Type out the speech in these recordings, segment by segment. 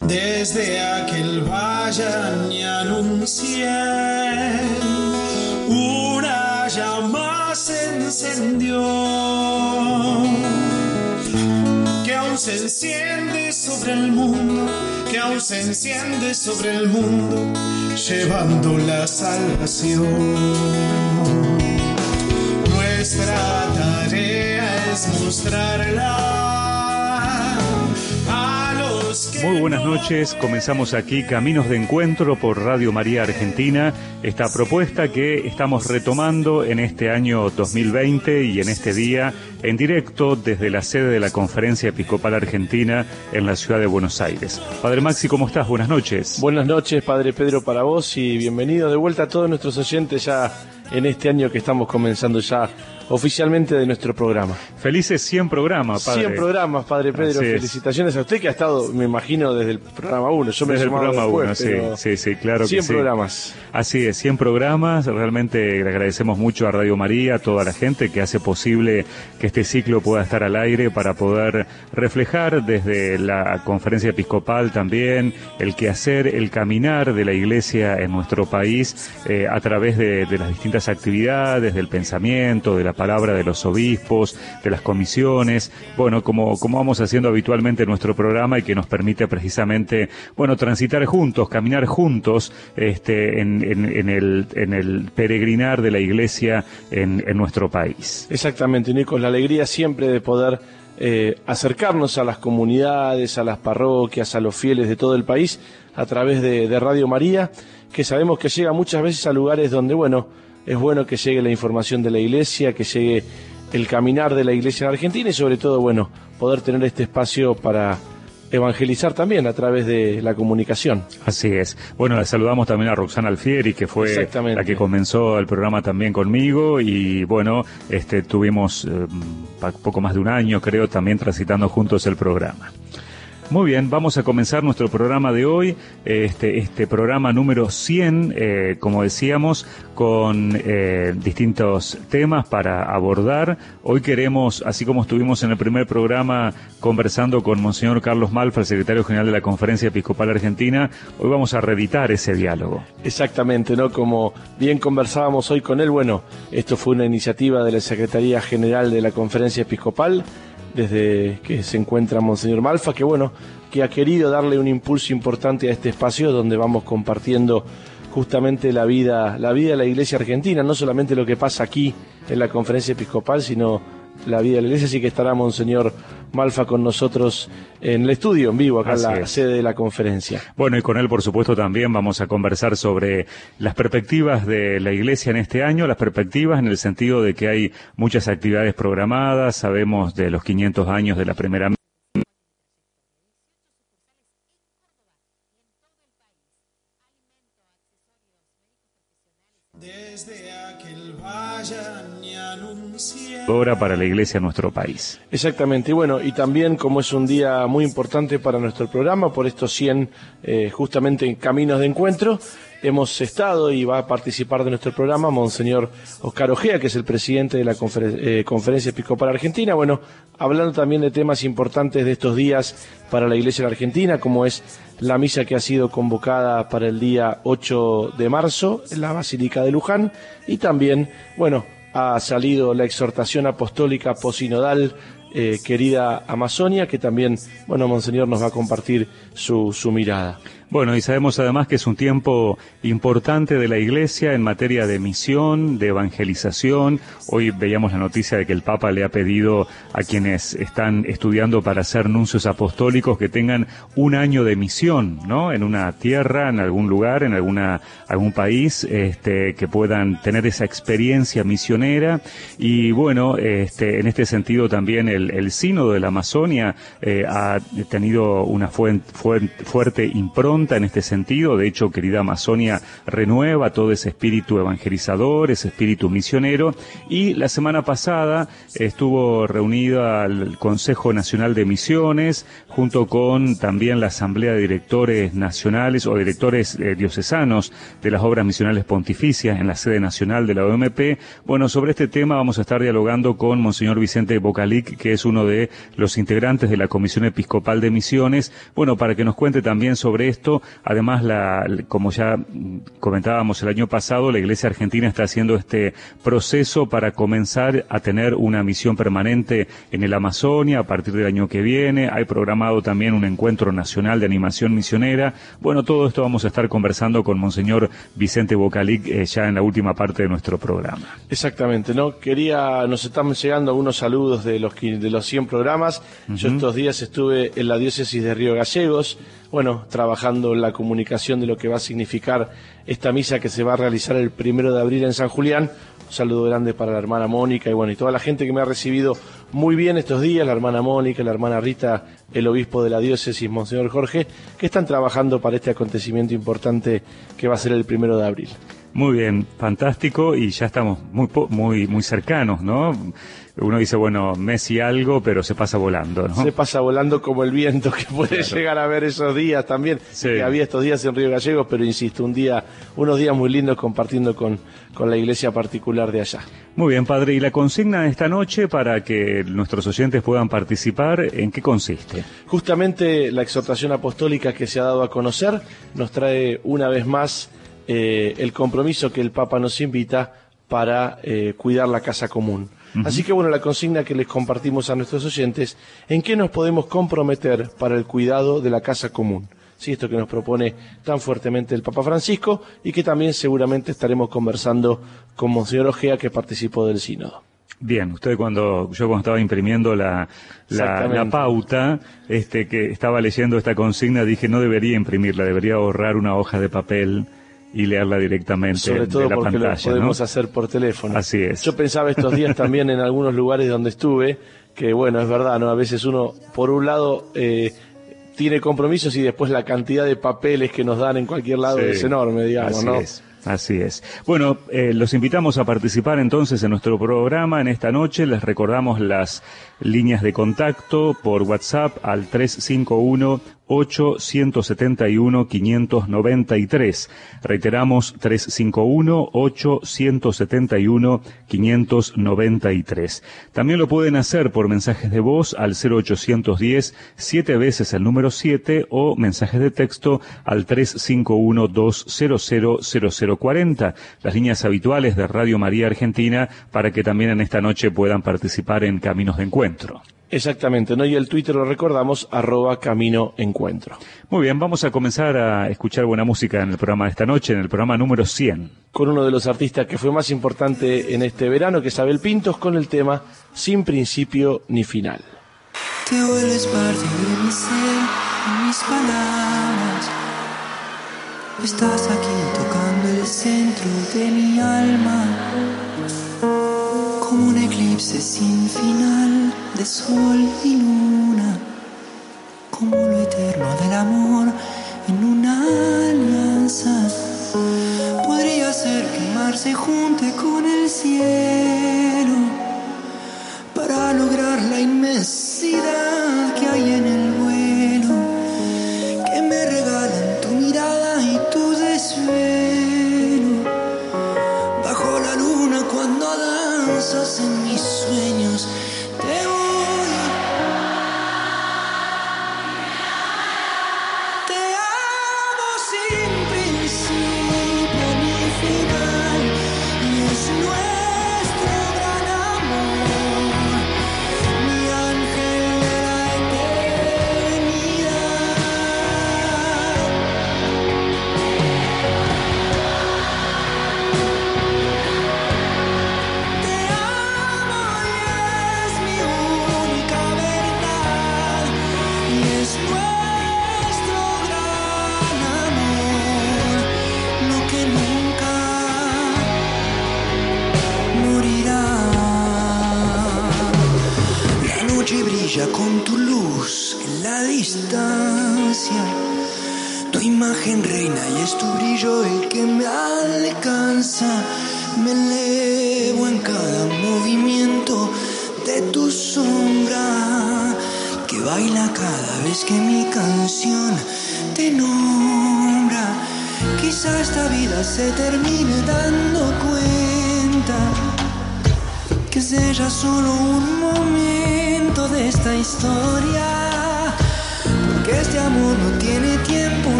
Desde aquel valle anuncié, una llama se encendió, que aún se enciende sobre el mundo, que aún se enciende sobre el mundo, llevando la salvación. Nuestra tarea es mostrarla muy buenas noches, comenzamos aquí Caminos de Encuentro por Radio María Argentina, esta propuesta que estamos retomando en este año 2020 y en este día en directo desde la sede de la Conferencia Episcopal Argentina en la ciudad de Buenos Aires. Padre Maxi, ¿cómo estás? Buenas noches. Buenas noches, Padre Pedro, para vos y bienvenido de vuelta a todos nuestros oyentes ya en este año que estamos comenzando ya oficialmente de nuestro programa. Felices 100 programas, padre. 100 programas, padre Pedro. Felicitaciones a usted que ha estado, me imagino, desde el programa 1. Yo me desde el programa 1, sí, sí, sí, claro 100 que sí. programas. Así es, 100 programas. Realmente le agradecemos mucho a Radio María, a toda la gente que hace posible que este ciclo pueda estar al aire para poder reflejar desde la conferencia episcopal también el quehacer, el caminar de la iglesia en nuestro país eh, a través de, de las distintas actividades, del pensamiento, de la palabra de los obispos, de las comisiones, bueno, como, como vamos haciendo habitualmente en nuestro programa y que nos permite precisamente, bueno, transitar juntos, caminar juntos este, en, en, el, en el peregrinar de la iglesia en, en nuestro país. Exactamente, con la alegría siempre de poder eh, acercarnos a las comunidades, a las parroquias, a los fieles de todo el país a través de Radio María, que sabemos que llega muchas veces a lugares donde, bueno, es bueno que llegue la información de la iglesia, que llegue el caminar de la iglesia en Argentina y sobre todo, bueno, poder tener este espacio para evangelizar también a través de la comunicación. Así es. Bueno, saludamos también a Roxana Alfieri, que fue la que comenzó el programa también conmigo y bueno, este tuvimos eh, poco más de un año, creo, también transitando juntos el programa. Muy bien, vamos a comenzar nuestro programa de hoy, este, este programa número 100, eh, como decíamos, con eh, distintos temas para abordar. Hoy queremos, así como estuvimos en el primer programa conversando con Monseñor Carlos Malfa, el secretario general de la Conferencia Episcopal Argentina, hoy vamos a reeditar ese diálogo. Exactamente, ¿no? Como bien conversábamos hoy con él, bueno, esto fue una iniciativa de la Secretaría General de la Conferencia Episcopal desde que se encuentra Monseñor Malfa, que bueno, que ha querido darle un impulso importante a este espacio donde vamos compartiendo justamente la vida, la vida de la iglesia argentina, no solamente lo que pasa aquí en la conferencia episcopal, sino la vida de la iglesia, así que estará Monseñor Malfa con nosotros en el estudio, en vivo, acá en la sede de la conferencia. Bueno, y con él, por supuesto, también vamos a conversar sobre las perspectivas de la iglesia en este año, las perspectivas en el sentido de que hay muchas actividades programadas, sabemos de los 500 años de la primera para la iglesia en nuestro país. Exactamente, y bueno, y también como es un día muy importante para nuestro programa, por estos 100 eh, justamente en caminos de encuentro, hemos estado y va a participar de nuestro programa Monseñor Oscar Ojea, que es el presidente de la eh, Conferencia Episcopal Argentina, bueno, hablando también de temas importantes de estos días para la Iglesia de Argentina, como es la misa que ha sido convocada para el día 8 de marzo en la Basílica de Luján y también, bueno, ha salido la exhortación apostólica posinodal eh, querida Amazonia, que también, bueno, Monseñor nos va a compartir su, su mirada. Bueno, y sabemos además que es un tiempo importante de la Iglesia en materia de misión, de evangelización. Hoy veíamos la noticia de que el Papa le ha pedido a quienes están estudiando para ser nuncios apostólicos que tengan un año de misión, ¿no? En una tierra, en algún lugar, en alguna, algún país, este, que puedan tener esa experiencia misionera. Y bueno, este, en este sentido también el, el sínodo de la Amazonia eh, ha tenido una fuerte impronta en este sentido. De hecho, querida Amazonia renueva todo ese espíritu evangelizador, ese espíritu misionero. Y la semana pasada estuvo reunida el Consejo Nacional de Misiones junto con también la Asamblea de Directores Nacionales o Directores eh, Diocesanos de las Obras Misionales Pontificias en la sede nacional de la OMP. Bueno, sobre este tema vamos a estar dialogando con Monseñor Vicente Bocalic, que es uno de los integrantes de la Comisión Episcopal de Misiones. Bueno, para que nos cuente también sobre esto. Además, la, como ya comentábamos el año pasado, la Iglesia Argentina está haciendo este proceso para comenzar a tener una misión permanente en el Amazonia a partir del año que viene. Hay programado también un encuentro nacional de animación misionera. Bueno, todo esto vamos a estar conversando con Monseñor Vicente Bocalic eh, ya en la última parte de nuestro programa. Exactamente, ¿no? Quería, nos están llegando algunos saludos de los, de los 100 programas. Yo estos días estuve en la diócesis de Río Gallegos, bueno, trabajando en la comunicación de lo que va a significar esta misa que se va a realizar el primero de abril en San Julián. Un saludo grande para la hermana Mónica y bueno, y toda la gente que me ha recibido muy bien estos días, la hermana Mónica, la hermana Rita, el obispo de la diócesis, Monseñor Jorge, que están trabajando para este acontecimiento importante que va a ser el primero de abril. Muy bien, fantástico y ya estamos muy muy muy cercanos, ¿no? Uno dice, bueno, Messi algo, pero se pasa volando, ¿no? Se pasa volando como el viento que puede llegar a ver esos días también. Que había estos días en Río Gallegos, pero insisto, un día, unos días muy lindos compartiendo con, con la iglesia particular de allá. Muy bien, padre. ¿Y la consigna de esta noche para que nuestros oyentes puedan participar, en qué consiste? Justamente la exhortación apostólica que se ha dado a conocer nos trae una vez más eh, el compromiso que el Papa nos invita para eh, cuidar la casa común. Así que bueno, la consigna que les compartimos a nuestros oyentes, ¿en qué nos podemos comprometer para el cuidado de la casa común? Sí, esto que nos propone tan fuertemente el Papa Francisco y que también seguramente estaremos conversando con Monseñor Ojea que participó del sínodo. Bien, usted cuando yo cuando estaba imprimiendo la, la, la, pauta, este que estaba leyendo esta consigna dije no debería imprimirla, debería ahorrar una hoja de papel y leerla directamente Sobre todo de la porque pantalla. lo podemos hacer por teléfono. Así es. Yo pensaba estos días también en algunos lugares donde estuve que, bueno, es verdad, ¿no? A veces uno, por un lado, eh, tiene compromisos y después la cantidad de papeles que nos dan en cualquier lado es enorme, digamos, Así ¿no? Es. Así es. Bueno, eh, los invitamos a participar entonces en nuestro programa en esta noche. Les recordamos las líneas de contacto por WhatsApp al 351 871 593. Reiteramos 351 871 593. También lo pueden hacer por mensajes de voz al 0810 siete veces el número 7 o mensajes de texto al 351 200 0040, las líneas habituales de Radio María Argentina para que también en esta noche puedan participar en Caminos de Encuentro. Exactamente, ¿no? Y el Twitter lo recordamos, arroba Camino Encuentro. Muy bien, vamos a comenzar a escuchar buena música en el programa de esta noche, en el programa número 100. Con uno de los artistas que fue más importante en este verano, que es Abel Pintos, con el tema Sin principio ni final. Te vuelves parte de mi ser, en mis palabras. Estás aquí tocando el centro de mi alma, eclipse sin final de sol y luna, como lo eterno del amor en una alianza. Podría ser que el mar se junte con el cielo para lograr la inmensidad que hay en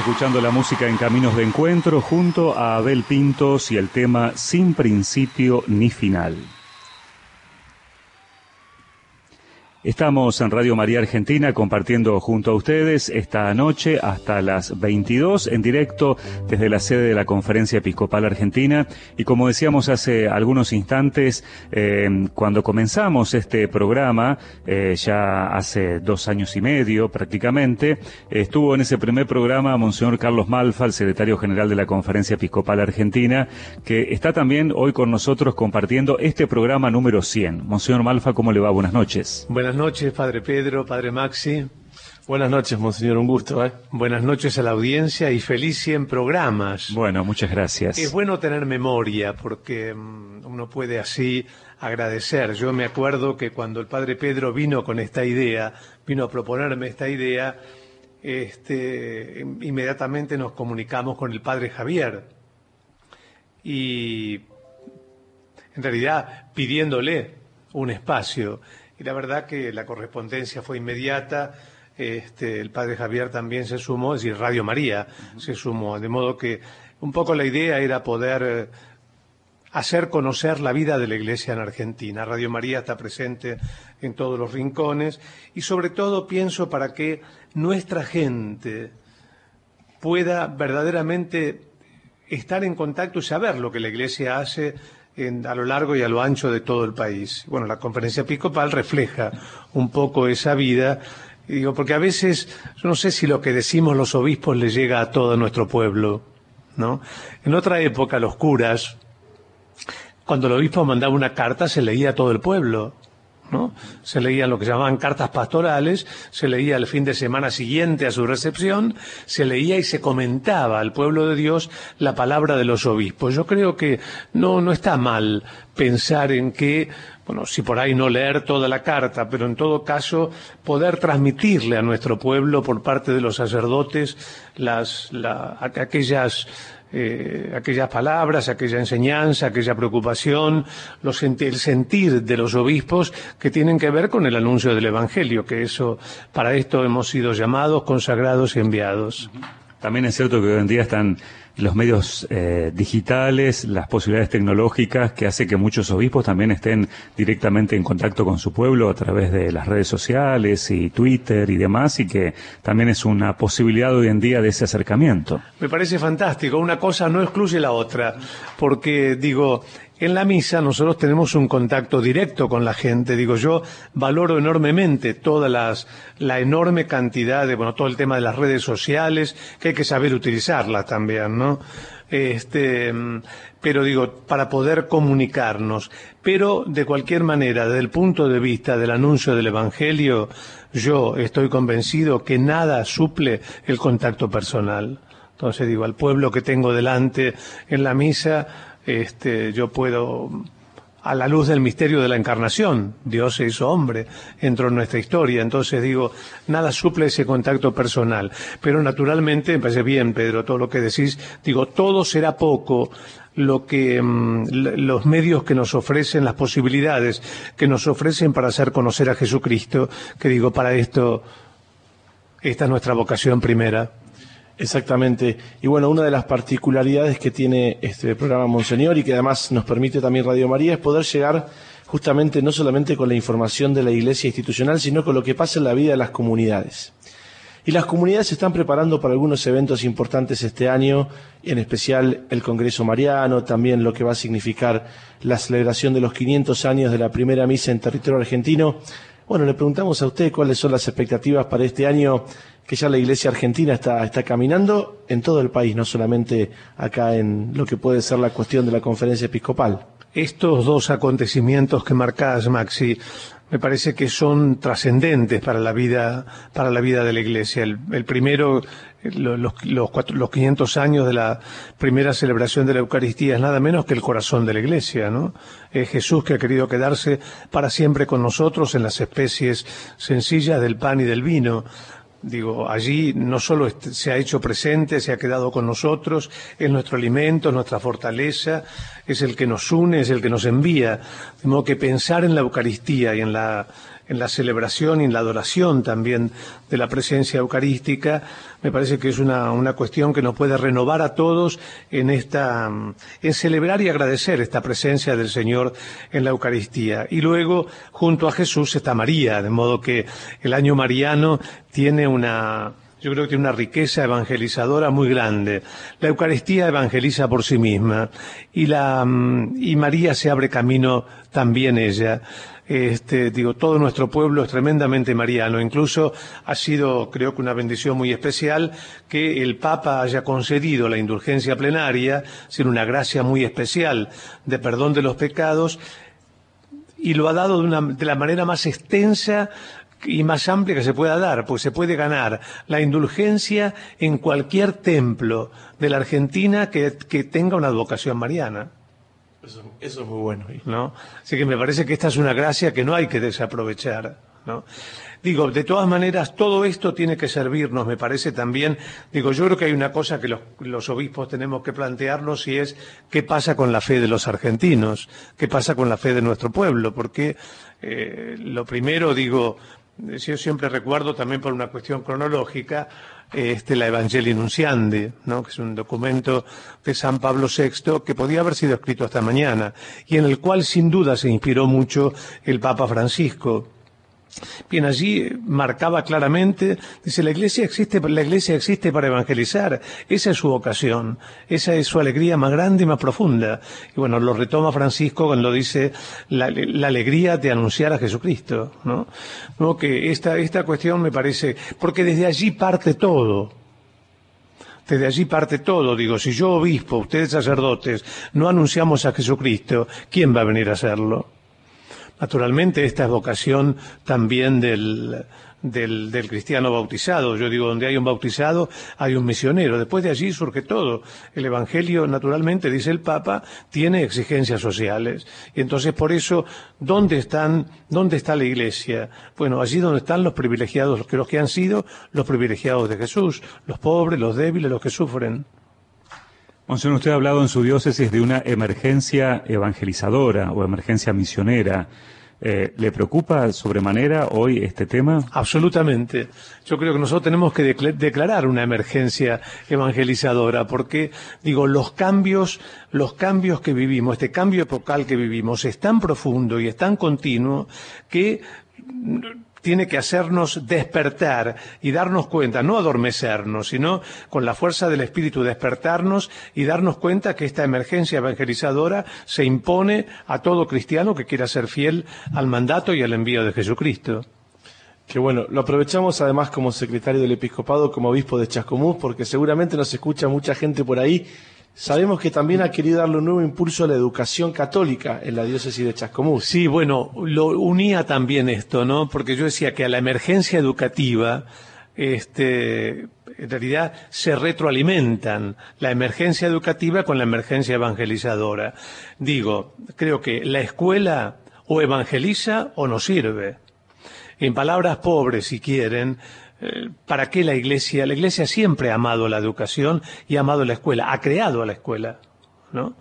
escuchando la música en Caminos de Encuentro junto a Abel Pintos y el tema Sin principio ni final. Estamos en Radio María Argentina compartiendo junto a ustedes esta noche hasta las 22 en directo desde la sede de la Conferencia Episcopal Argentina y como decíamos hace algunos instantes, eh, cuando comenzamos este programa, eh, ya hace dos años y medio prácticamente, estuvo en ese primer programa Monseñor Carlos Malfa, el secretario general de la Conferencia Episcopal Argentina, que está también hoy con nosotros compartiendo este programa número 100. Monseñor Malfa, ¿cómo le va? Buenas noches. Noches, Padre Pedro, Padre Maxi. Buenas noches, Monseñor, un gusto. ¿eh? Buenas noches a la audiencia y feliz 100 programas. Bueno, muchas gracias. Es bueno tener memoria porque mm, uno puede así agradecer. Yo me acuerdo que cuando el Padre Pedro vino con esta idea, vino a proponerme esta idea, este, inmediatamente nos comunicamos con el Padre Javier y en realidad pidiéndole un espacio y la verdad que la correspondencia fue inmediata. Este, el padre Javier también se sumó, es decir, Radio María se sumó, de modo que un poco la idea era poder eh, hacer conocer la vida de la Iglesia en Argentina. Radio María está presente en todos los rincones y sobre todo pienso para que nuestra gente pueda verdaderamente estar en contacto y saber lo que la Iglesia hace a lo largo y a lo ancho de todo el país. Bueno, la conferencia episcopal refleja un poco esa vida, digo, porque a veces, yo no sé si lo que decimos los obispos le llega a todo nuestro pueblo, ¿no? En otra época, los curas, cuando el obispo mandaba una carta, se leía a todo el pueblo. Se leían lo que llamaban cartas pastorales, se leía el fin de semana siguiente a su recepción, se leía y se comentaba al pueblo de Dios la palabra de los obispos. Yo creo que no, no está mal pensar en que, bueno, si por ahí no leer toda la carta, pero en todo caso poder transmitirle a nuestro pueblo por parte de los sacerdotes las, aquellas eh, aquellas palabras, aquella enseñanza, aquella preocupación, los, el sentir de los obispos que tienen que ver con el anuncio del Evangelio, que eso, para esto hemos sido llamados, consagrados y enviados. También es cierto que hoy en día están los medios eh, digitales, las posibilidades tecnológicas que hace que muchos obispos también estén directamente en contacto con su pueblo a través de las redes sociales y Twitter y demás y que también es una posibilidad hoy en día de ese acercamiento. Me parece fantástico. Una cosa no excluye la otra, porque digo, en la misa nosotros tenemos un contacto directo con la gente. Digo, yo valoro enormemente toda las, la enorme cantidad de, bueno, todo el tema de las redes sociales, que hay que saber utilizarlas también, ¿no? Este, pero digo, para poder comunicarnos. Pero de cualquier manera, desde el punto de vista del anuncio del Evangelio, yo estoy convencido que nada suple el contacto personal. Entonces digo, al pueblo que tengo delante en la misa, este, yo puedo a la luz del misterio de la encarnación. Dios se hizo hombre, entró en nuestra historia. Entonces digo, nada suple ese contacto personal. Pero naturalmente, me bien, Pedro, todo lo que decís, digo, todo será poco lo que mm, los medios que nos ofrecen, las posibilidades que nos ofrecen para hacer conocer a Jesucristo, que digo, para esto, esta es nuestra vocación primera. Exactamente. Y bueno, una de las particularidades que tiene este programa Monseñor y que además nos permite también Radio María es poder llegar justamente no solamente con la información de la iglesia institucional, sino con lo que pasa en la vida de las comunidades. Y las comunidades se están preparando para algunos eventos importantes este año, en especial el Congreso Mariano, también lo que va a significar la celebración de los 500 años de la primera misa en territorio argentino. Bueno, le preguntamos a usted cuáles son las expectativas para este año que ya la Iglesia Argentina está, está caminando en todo el país, no solamente acá en lo que puede ser la cuestión de la conferencia episcopal. Estos dos acontecimientos que marcás, Maxi, me parece que son trascendentes para la vida, para la vida de la Iglesia. El, primero, los, los, los 500 años de la primera celebración de la Eucaristía es nada menos que el corazón de la Iglesia, ¿no? Es Jesús que ha querido quedarse para siempre con nosotros en las especies sencillas del pan y del vino. Digo, allí no solo se ha hecho presente, se ha quedado con nosotros, es nuestro alimento, nuestra fortaleza, es el que nos une, es el que nos envía. De modo que pensar en la Eucaristía y en la en la celebración y en la adoración también de la presencia eucarística, me parece que es una, una cuestión que nos puede renovar a todos en esta, en celebrar y agradecer esta presencia del Señor en la Eucaristía. Y luego, junto a Jesús está María, de modo que el año mariano tiene una, yo creo que tiene una riqueza evangelizadora muy grande. La Eucaristía evangeliza por sí misma y la y María se abre camino también ella. Este, digo, todo nuestro pueblo es tremendamente mariano. Incluso ha sido, creo que una bendición muy especial que el Papa haya concedido la indulgencia plenaria, sin una gracia muy especial de perdón de los pecados, y lo ha dado de, una, de la manera más extensa y más amplia que se pueda dar, pues se puede ganar la indulgencia en cualquier templo de la Argentina que, que tenga una advocación mariana. Eso, es muy bueno. ¿No? Así que me parece que esta es una gracia que no hay que desaprovechar. ¿no? Digo, de todas maneras, todo esto tiene que servirnos, me parece también. Digo, yo creo que hay una cosa que los, los, obispos tenemos que plantearnos y es qué pasa con la fe de los argentinos, qué pasa con la fe de nuestro pueblo, porque eh, lo primero, digo, yo siempre recuerdo también por una cuestión cronológica, este, la Evangelii Nunciandi, ¿no? que es un documento de San Pablo VI que podía haber sido escrito esta mañana y en el cual sin duda se inspiró mucho el Papa Francisco. Bien, allí marcaba claramente, dice, la iglesia existe, la iglesia existe para evangelizar, esa es su vocación, esa es su alegría más grande y más profunda. Y bueno, lo retoma Francisco cuando dice la, alegría de anunciar a Jesucristo, ¿no? ¿no? Que esta, esta cuestión me parece, porque desde allí parte todo. Desde allí parte todo, digo, si yo obispo, ustedes sacerdotes, no anunciamos a Jesucristo, ¿quién va a venir a hacerlo? Naturalmente, esta es vocación también del, del, cristiano bautizado. Yo digo, donde hay un bautizado, hay un misionero. Después de allí surge todo. El Evangelio, naturalmente, dice el Papa, tiene exigencias sociales. Y entonces, por eso, ¿dónde están, dónde está la Iglesia? Bueno, allí donde están los privilegiados, los que han sido los privilegiados de Jesús, los pobres, los débiles, los que sufren. Monseñor, usted ha hablado en su diócesis de una emergencia evangelizadora o emergencia misionera. Eh, ¿Le preocupa sobremanera hoy este tema? Absolutamente. Yo creo que nosotros tenemos que declarar una emergencia evangelizadora porque, digo, los cambios, los cambios que vivimos, este cambio epocal que vivimos es tan profundo y es tan continuo que tiene que hacernos despertar y darnos cuenta, no adormecernos, sino con la fuerza del Espíritu despertarnos y darnos cuenta que esta emergencia evangelizadora se impone a todo cristiano que quiera ser fiel al mandato y al envío de Jesucristo. Que bueno, lo aprovechamos además como secretario del episcopado, como obispo de Chascomús, porque seguramente nos escucha mucha gente por ahí Sabemos que también ha querido darle un nuevo impulso a la educación católica en la diócesis de Chascomús. Sí, bueno, lo unía también esto, ¿no? Porque yo decía que a la emergencia educativa, este, en realidad se retroalimentan la emergencia educativa con la emergencia evangelizadora. Digo, creo que la escuela o evangeliza o no sirve. En palabras pobres, si quieren, ¿Para qué la Iglesia? La Iglesia siempre ha amado la educación y ha amado la escuela, ha creado a la escuela, ¿no?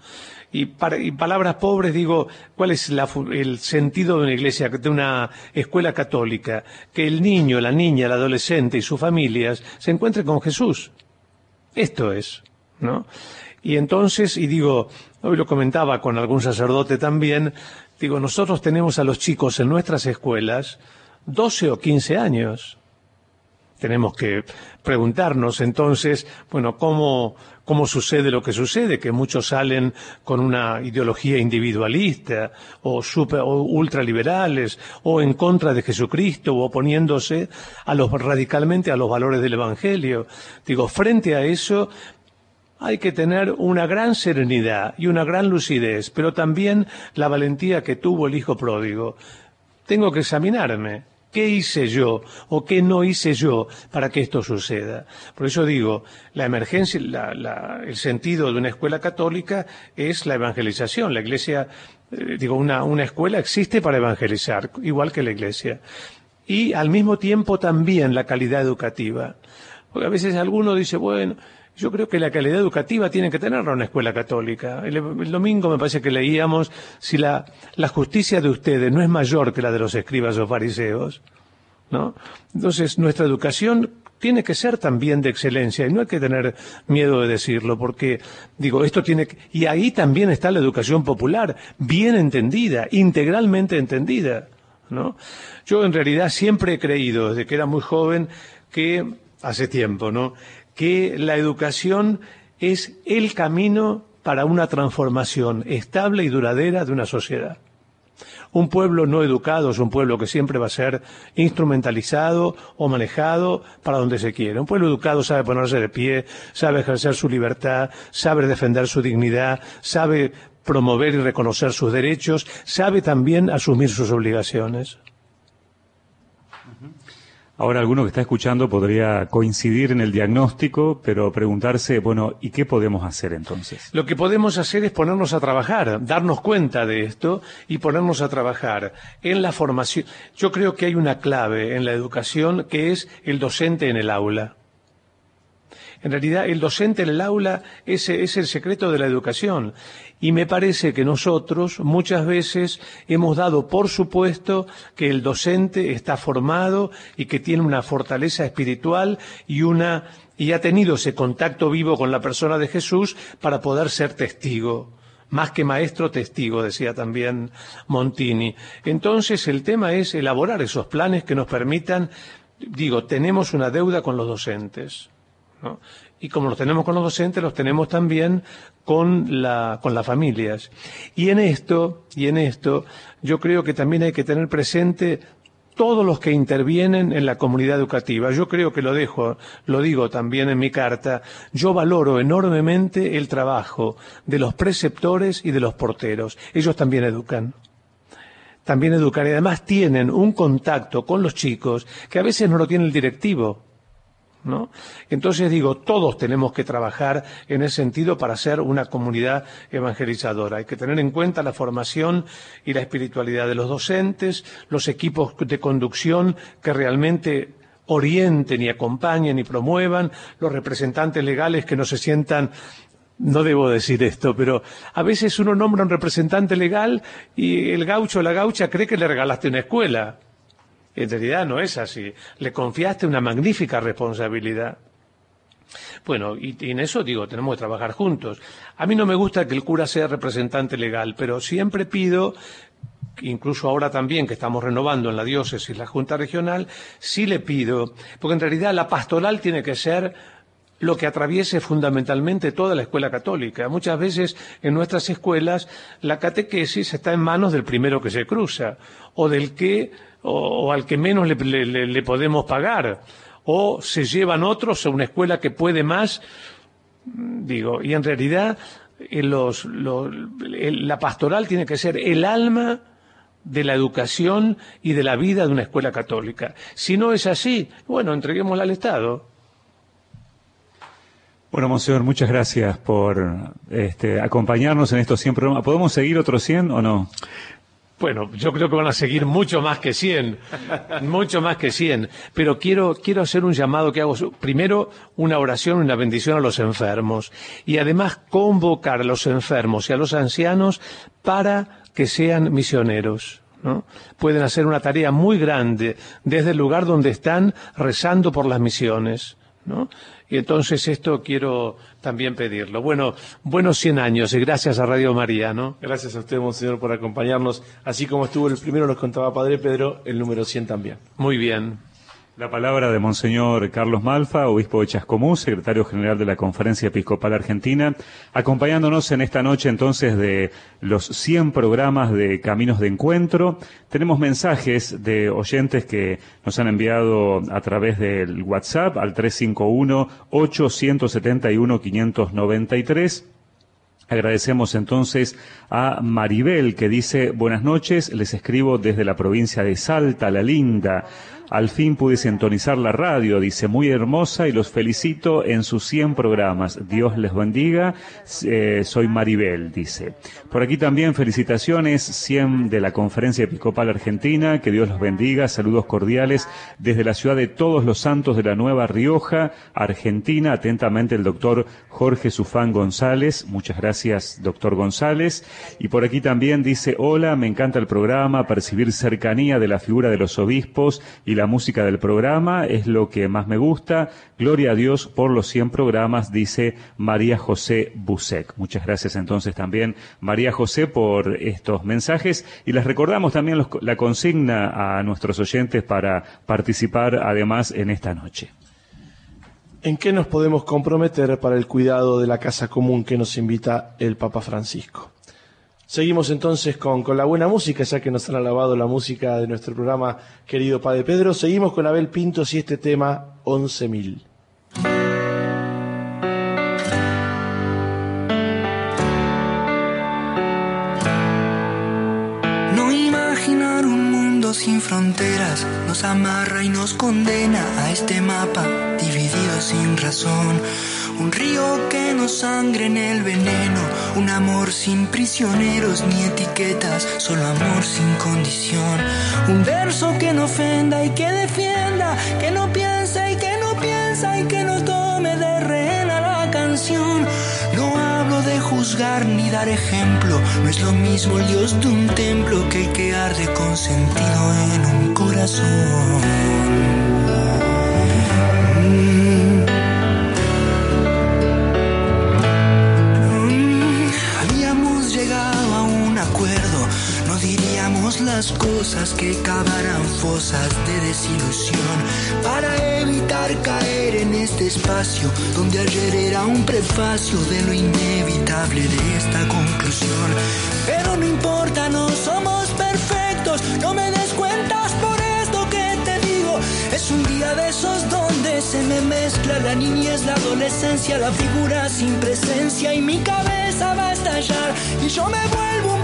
Y, para, palabras pobres digo, ¿cuál es el sentido de una iglesia, de una escuela católica? Que el niño, la niña, el adolescente y sus familias se encuentren con Jesús. Esto es, ¿no? Y entonces, y digo, hoy lo comentaba con algún sacerdote también, digo, nosotros tenemos a los chicos en nuestras escuelas 12 o 15 años tenemos que preguntarnos entonces, bueno, ¿cómo, cómo sucede lo que sucede, que muchos salen con una ideología individualista o, super, o ultraliberales o en contra de Jesucristo o oponiéndose a los, radicalmente a los valores del Evangelio. Digo, frente a eso hay que tener una gran serenidad y una gran lucidez, pero también la valentía que tuvo el Hijo pródigo. Tengo que examinarme. ¿Qué hice yo o qué no hice yo para que esto suceda? Por eso digo, la emergencia, el sentido de una escuela católica es la evangelización. La iglesia, eh, digo, una, una escuela existe para evangelizar, igual que la iglesia. Y al mismo tiempo también la calidad educativa. Porque a veces alguno dice, bueno, yo creo que la calidad educativa tiene que tenerla una escuela católica. El, domingo me parece que leíamos si la, la, justicia de ustedes no es mayor que la de los escribas o fariseos, ¿no? Entonces, nuestra educación tiene que ser también de excelencia y no hay que tener miedo de decirlo porque, digo, esto tiene que... Y ahí también está la educación popular, bien entendida, integralmente entendida, ¿no? Yo en realidad siempre he creído, desde que era muy joven, que hace tiempo, ¿no? Que la educación es el camino para una transformación estable y duradera de una sociedad. Un pueblo no educado es un pueblo que siempre va a ser instrumentalizado o manejado para donde se quiere. Un pueblo educado sabe ponerse de pie, sabe ejercer su libertad, sabe defender su dignidad, sabe promover y reconocer sus derechos, sabe también asumir sus obligaciones. Ahora alguno que está escuchando podría coincidir en el diagnóstico, pero preguntarse, bueno, ¿y qué podemos hacer entonces? Lo que podemos hacer es ponernos a trabajar, darnos cuenta de esto y ponernos a trabajar en la formación. Yo creo que hay una clave en la educación que es el docente en el aula. En realidad, el docente en el aula es, es el secreto de la educación. Y me parece que nosotros muchas veces hemos dado por supuesto que el docente está formado y que tiene una fortaleza espiritual y una y ha tenido ese contacto vivo con la persona de Jesús para poder ser testigo. Más que maestro, testigo, decía también Montini. Entonces el tema es elaborar esos planes que nos permitan, digo, tenemos una deuda con los docentes. Y como los tenemos con los docentes, los tenemos también con, la, con las familias. Y en esto, y en esto, yo creo que también hay que tener presente todos los que intervienen en la comunidad educativa. Yo creo que lo dejo, lo digo también en mi carta, yo valoro enormemente el trabajo de los preceptores y de los porteros. Ellos también educan. También educan y además tienen un contacto con los chicos que a veces no lo tiene el directivo. ¿No? Entonces digo, todos tenemos que trabajar en ese sentido para ser una comunidad evangelizadora. Hay que tener en cuenta la formación y la espiritualidad de los docentes, los equipos de conducción que realmente orienten y acompañen y promuevan, los representantes legales que no se sientan no debo decir esto, pero a veces uno nombra un representante legal y el gaucho o la gaucha cree que le regalaste una escuela. En realidad no es así. Le confiaste una magnífica responsabilidad. Bueno, y, en eso digo, tenemos que trabajar juntos. A mí no me gusta que el cura sea representante legal, pero siempre pido incluso ahora también que estamos renovando en la diócesis la Junta Regional, sí le pido, porque en realidad la pastoral tiene que ser lo que atraviese fundamentalmente toda la escuela católica. Muchas veces en nuestras escuelas la catequesis está en manos del primero que se cruza, o del que, o, al que menos le, podemos pagar, o se llevan otros a una escuela que puede más, digo, y en realidad eh, la pastoral tiene que ser el alma de la educación y de la vida de una escuela católica. Si no es así, bueno, entreguémosla al Estado. Bueno, Monseñor, muchas gracias por este, acompañarnos en estos 100 programas. ¿Podemos seguir otros 100 o no? Bueno, yo creo que van a seguir mucho más que 100, mucho más que 100. Pero quiero, quiero hacer un llamado que hago, primero una oración, una bendición a los enfermos y además convocar a los enfermos y a los ancianos para que sean misioneros. ¿no? Pueden hacer una tarea muy grande desde el lugar donde están rezando por las misiones. ¿no? Y entonces esto quiero también pedirlo. Bueno, buenos 100 años y gracias a Radio María, ¿no? Gracias a usted, Monseñor, por acompañarnos. Así como estuvo el primero, nos contaba Padre Pedro, el número 100 también. Muy bien. La palabra de Monseñor Carlos Malfa, obispo de Chascomús, secretario general de la Conferencia Episcopal Argentina, acompañándonos en esta noche entonces de los 100 programas de Caminos de Encuentro. Tenemos mensajes de oyentes que nos han enviado a través del WhatsApp al 351-871-593. Agradecemos entonces a Maribel que dice, buenas noches, les escribo desde la provincia de Salta, la linda. Al fin pude sintonizar la radio, dice, muy hermosa y los felicito en sus 100 programas. Dios les bendiga. Eh, soy Maribel, dice. Por aquí también felicitaciones, 100 de la Conferencia Episcopal Argentina. Que Dios los bendiga. Saludos cordiales desde la ciudad de Todos los Santos de la Nueva Rioja, Argentina. Atentamente el doctor Jorge Sufán González. Muchas gracias, doctor González. Y por aquí también dice, hola, me encanta el programa, percibir cercanía de la figura de los obispos y la música del programa es lo que más me gusta. Gloria a Dios por los 100 programas, dice María José Busek. Muchas gracias entonces también, María José, por estos mensajes. Y les recordamos también la consigna a nuestros oyentes para participar además en esta noche. ¿En qué nos podemos comprometer para el cuidado de la casa común que nos invita el Papa Francisco? Seguimos entonces con, con, la buena música, ya que nos han alabado la música de nuestro programa, querido Padre Pedro. Seguimos con Abel Pintos y este tema, 11.000. No imaginar un mundo sin fronteras nos amarra y nos condena a este mapa dividido sin razón un río que no sangre en el veneno, un amor sin prisioneros ni etiquetas, solo amor sin condición. Un verso que no ofenda y que defienda, que no piensa y que no piensa y que no tome de rehén la canción. No hablo de juzgar ni dar ejemplo, no es lo mismo el Dios de un templo que el que arde con sentido en un corazón. Las cosas que cavarán fosas de desilusión para evitar caer en este espacio donde ayer era un prefacio de lo inevitable de esta conclusión. Pero no importa, no somos perfectos, no me des cuentas por esto que te digo. Es un día de esos donde se me mezcla la niñez, la adolescencia, la figura sin presencia y mi cabeza va a estallar y yo me vuelvo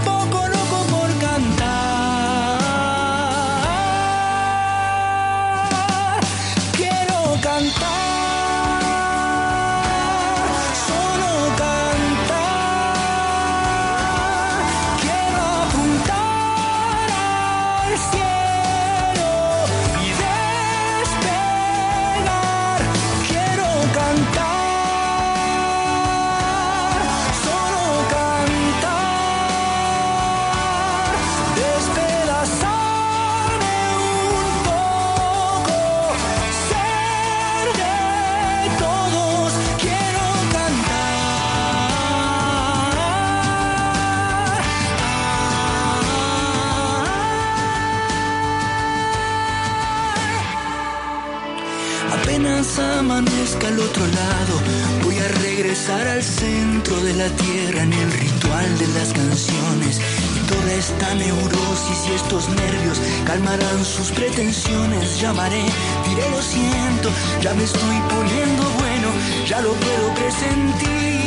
voy a regresar al centro de la tierra en el ritual de las canciones. Y toda esta neurosis y estos nervios calmarán sus pretensiones. Llamaré, diré lo siento, ya me estoy poniendo bueno, ya lo puedo presentir.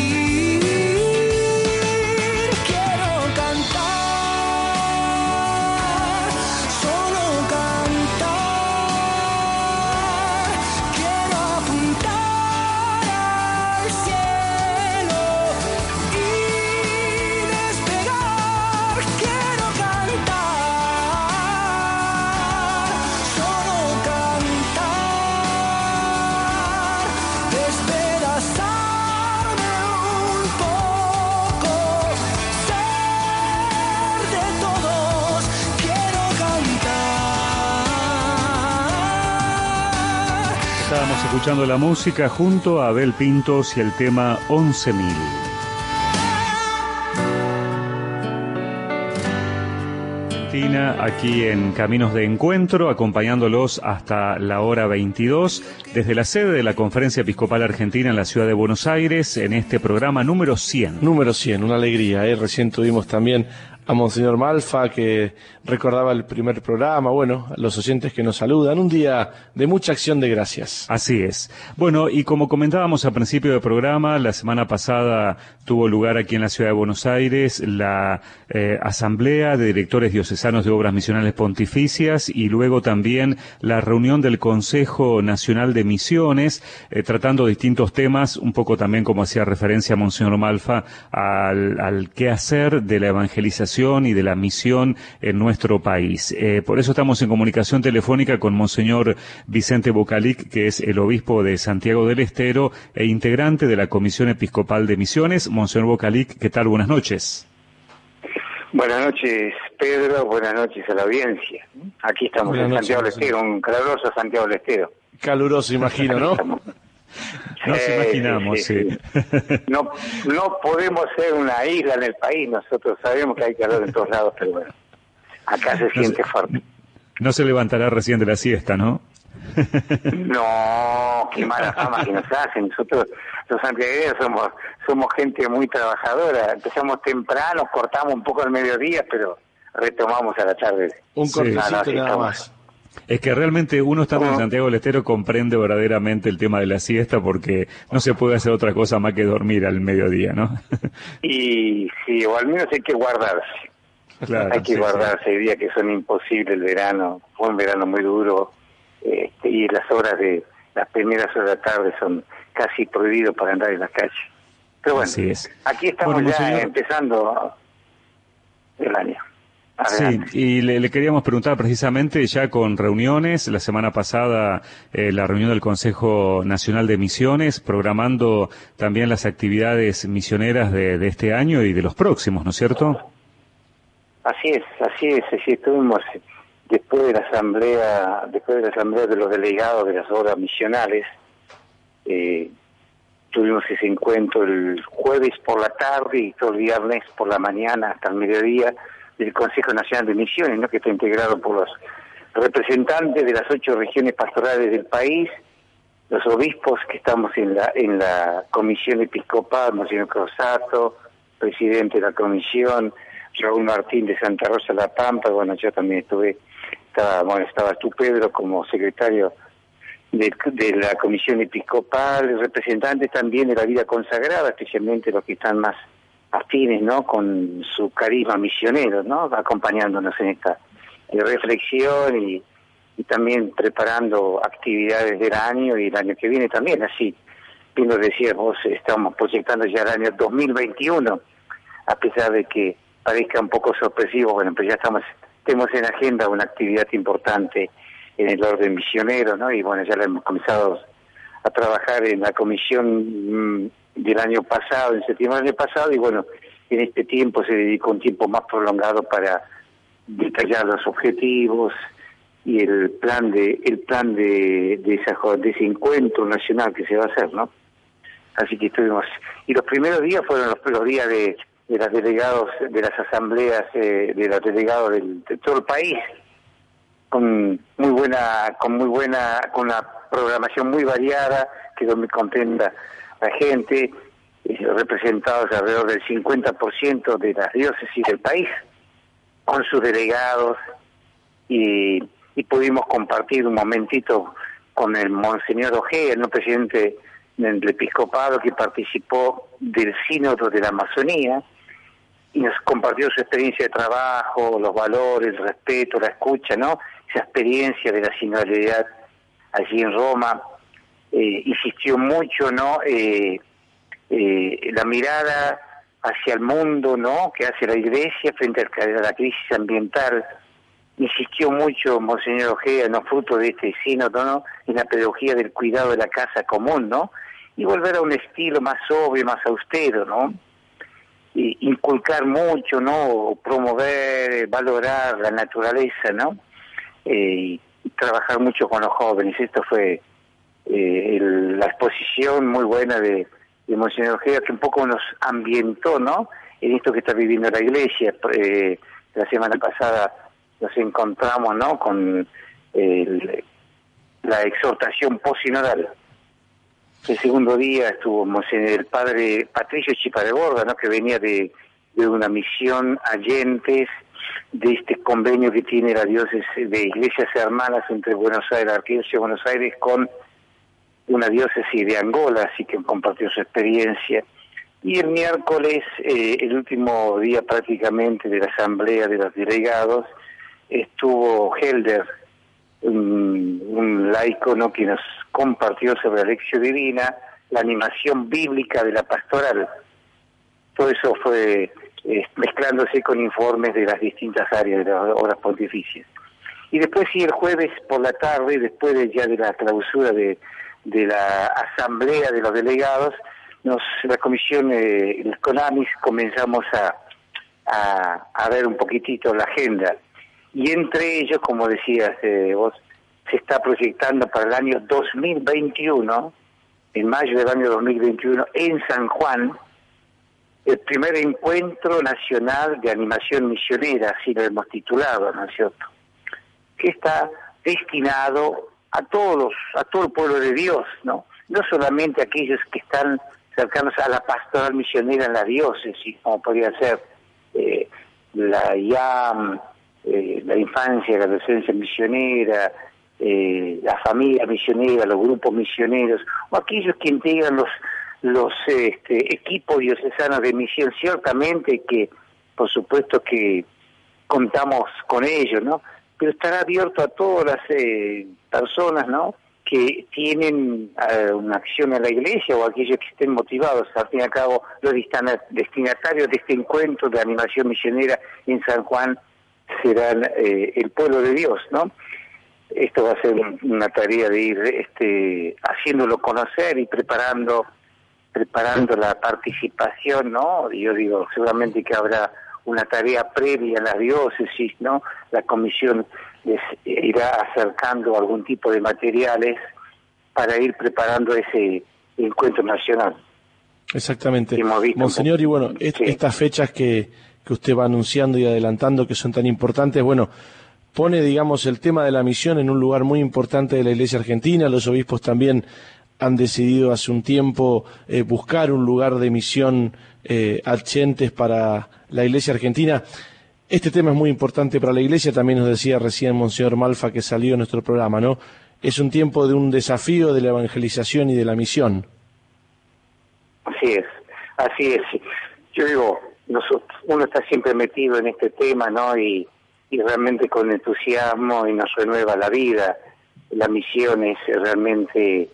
Escuchando la música junto a Abel Pintos y el tema 11.000. aquí en Caminos de Encuentro, acompañándolos hasta la hora 22, desde la sede de la Conferencia Episcopal Argentina en la ciudad de Buenos Aires, en este programa número 100. Número 100, una alegría. ¿eh? Recién tuvimos también a Monseñor Malfa, que recordaba el primer programa, bueno, a los oyentes que nos saludan, un día de mucha acción de gracias. Así es. Bueno, y como comentábamos al principio del programa, la semana pasada tuvo lugar aquí en la ciudad de Buenos Aires la eh, Asamblea de Directores Diocesanos de Obras Misionales Pontificias y luego también la reunión del Consejo Nacional de Misiones, eh, tratando distintos temas, un poco también como hacía referencia Monseñor Malfa, al, al qué hacer de la evangelización y de la misión en nuestro país. Eh, por eso estamos en comunicación telefónica con Monseñor Vicente Bocalic, que es el obispo de Santiago del Estero e integrante de la Comisión Episcopal de Misiones. Monseñor Bocalic, ¿qué tal? Buenas noches. Buenas noches, Pedro. Buenas noches a la audiencia. Aquí estamos en Santiago del Estero, un caluroso Santiago del Estero. Caluroso, imagino, ¿no? Nos imaginamos, sí. No, no podemos ser una isla en el país, nosotros sabemos que hay calor en todos lados, pero bueno, acá se siente fuerte. No se levantará recién de la siesta, ¿no? No, qué mala fama que nos hacen. Nosotros, los santiagueños, somos, somos gente muy trabajadora. Empezamos temprano, cortamos un poco al mediodía, pero retomamos a la tarde. Un cortecito nada más. Es que realmente uno estando en Santiago del Estero comprende verdaderamente el tema de la siesta porque no se puede hacer otra cosa más que dormir al mediodía, ¿no? y sí, o al menos hay que guardarse. hay que guardarse, hay días que son imposibles el verano, fue un verano muy duro este, y las horas de, las primeras horas de la tarde son casi prohibidos para andar en la calle. Pero bueno, aquí estamos ya empezando el año. Sí, y le, queríamos preguntar precisamente ya con reuniones, la semana pasada eh, la reunión del Consejo Nacional de Misiones, programando también las actividades misioneras de, este año y de los próximos, ¿no es cierto? Así es, así es, así estuvimos después de la asamblea, después de la asamblea de los delegados de las obras misionales, eh, tuvimos ese encuentro el jueves por la tarde y todo el viernes por la mañana hasta el mediodía del Consejo Nacional de Misiones, ¿no? que está integrado por los representantes de las ocho regiones pastorales del país, los obispos que estamos en la en la comisión episcopal, Monseñor Crosato, presidente de la comisión, Raúl Martín de Santa Rosa La Pampa, bueno, yo también estuve, estaba, bueno, estaba tú Pedro como secretario de, de la comisión episcopal, representantes también de la vida consagrada, especialmente los que están más afines, ¿no? Con su carisma misionero, ¿no? Acompañándonos en esta reflexión y, también preparando actividades del año y el año que viene también, así. Bien lo decías vos, estamos proyectando ya el año 2021, a pesar de que parezca un poco sorpresivo, bueno, pues ya estamos, tenemos en agenda una actividad importante en el orden misionero, ¿no? Y bueno, ya lo hemos comenzado a trabajar en la comisión mm, del año pasado, en septiembre del año pasado, y bueno, en este tiempo se dedicó un tiempo más prolongado para detallar los objetivos y el plan de el plan de de, esa, de ese encuentro nacional que se va a hacer, ¿no? Así que estuvimos y los primeros días fueron los, primeros días de, de los delegados de las asambleas eh, de los delegados del, de todo el país con muy buena con muy buena con la programación muy variada, quedó muy contenta la gente, eh, representados alrededor del 50% de las diócesis del país, con sus delegados, y, y pudimos compartir un momentito con el Monseñor Ojea, el no presidente del episcopado que participó del sínodo de la Amazonía, y nos compartió su experiencia de trabajo, los valores, el respeto, la escucha, ¿no? Esa experiencia de la sinodalidad allí en Roma. Eh, insistió mucho, ¿no? Eh, eh, la mirada hacia el mundo, ¿no? Que hace la Iglesia frente a la crisis ambiental. Insistió mucho Monseñor Ojea, ¿no? Fruto de este sínodo, ¿no? En la pedagogía del cuidado de la casa común, ¿no? Y volver a un estilo más obvio, más austero, ¿no? inculcar mucho, ¿no? Promover, valorar la naturaleza, ¿no? Eh, y trabajar mucho con los jóvenes. Esto fue eh, la exposición muy buena de, de Monseñor Ojeda, que un poco nos ambientó, ¿no? En esto que está viviendo la iglesia. Eh, la semana pasada nos encontramos, ¿no? Con la exhortación posinodal el segundo día estuvo el padre Patricio Chipareborda, ¿no? que venía de, de una misión Allentes, de este convenio que tiene la diócesis de iglesias hermanas entre Buenos Aires, la Arquidiócesis de Buenos Aires, con una diócesis de Angola, así que compartió su experiencia. Y el miércoles, eh, el último día prácticamente de la asamblea de los delegados, estuvo Helder, un, laico ¿no? que nos compartió sobre la lección divina, la animación bíblica de la pastoral. Todo eso fue eh, mezclándose con informes de las distintas áreas de las obras pontificias. Y después sí, el jueves por la tarde, después de, ya de la clausura de, de la asamblea de los delegados, nos la comisión, eh, CONAMIS, comenzamos a, a, a ver un poquitito la agenda y entre ellos, como decías eh, vos, se está proyectando para el año 2021, en mayo del año 2021, en San Juan, el primer encuentro nacional de animación misionera, así lo hemos titulado, ¿no es cierto? Que está destinado a todos, a todo el pueblo de Dios, ¿no? No solamente a aquellos que están cercanos a la pastoral misionera en la diócesis, como podría ser eh, la IAM, eh, la infancia, la adolescencia misionera, eh, la familia misionera, los grupos misioneros, o aquellos que integran los los este, equipos diocesanos de misión, ciertamente que, por supuesto que contamos con ellos, ¿no? Pero estará abierto a todas las eh, personas, ¿no? que tienen una acción en la iglesia o aquellos que estén motivados, al fin y al cabo, los destinatarios de este encuentro de animación misionera en San Juan serán eh, el pueblo de Dios, ¿no? Esto va a ser una tarea de ir este, haciéndolo conocer y preparando preparando la participación, ¿no? Yo digo, seguramente que habrá una tarea previa en la diócesis, ¿no? La comisión les irá acercando algún tipo de materiales para ir preparando ese encuentro nacional. Exactamente. Monseñor, y bueno, estas fechas que, que usted va anunciando y adelantando que son tan importantes, bueno, pone, digamos, el tema de la misión en un lugar muy importante de la Iglesia Argentina. Los obispos también han decidido hace un tiempo eh, buscar un lugar de misión eh, para la Iglesia Argentina. Este tema es muy importante para la Iglesia, también nos decía recién Monseñor Malfa que salió en nuestro programa, ¿no? Es un tiempo de un desafío de la evangelización y de la misión. Así es, así es. Yo digo, uno está siempre metido en este tema, ¿no? Y, realmente con entusiasmo y nos renueva la vida. La misión es realmente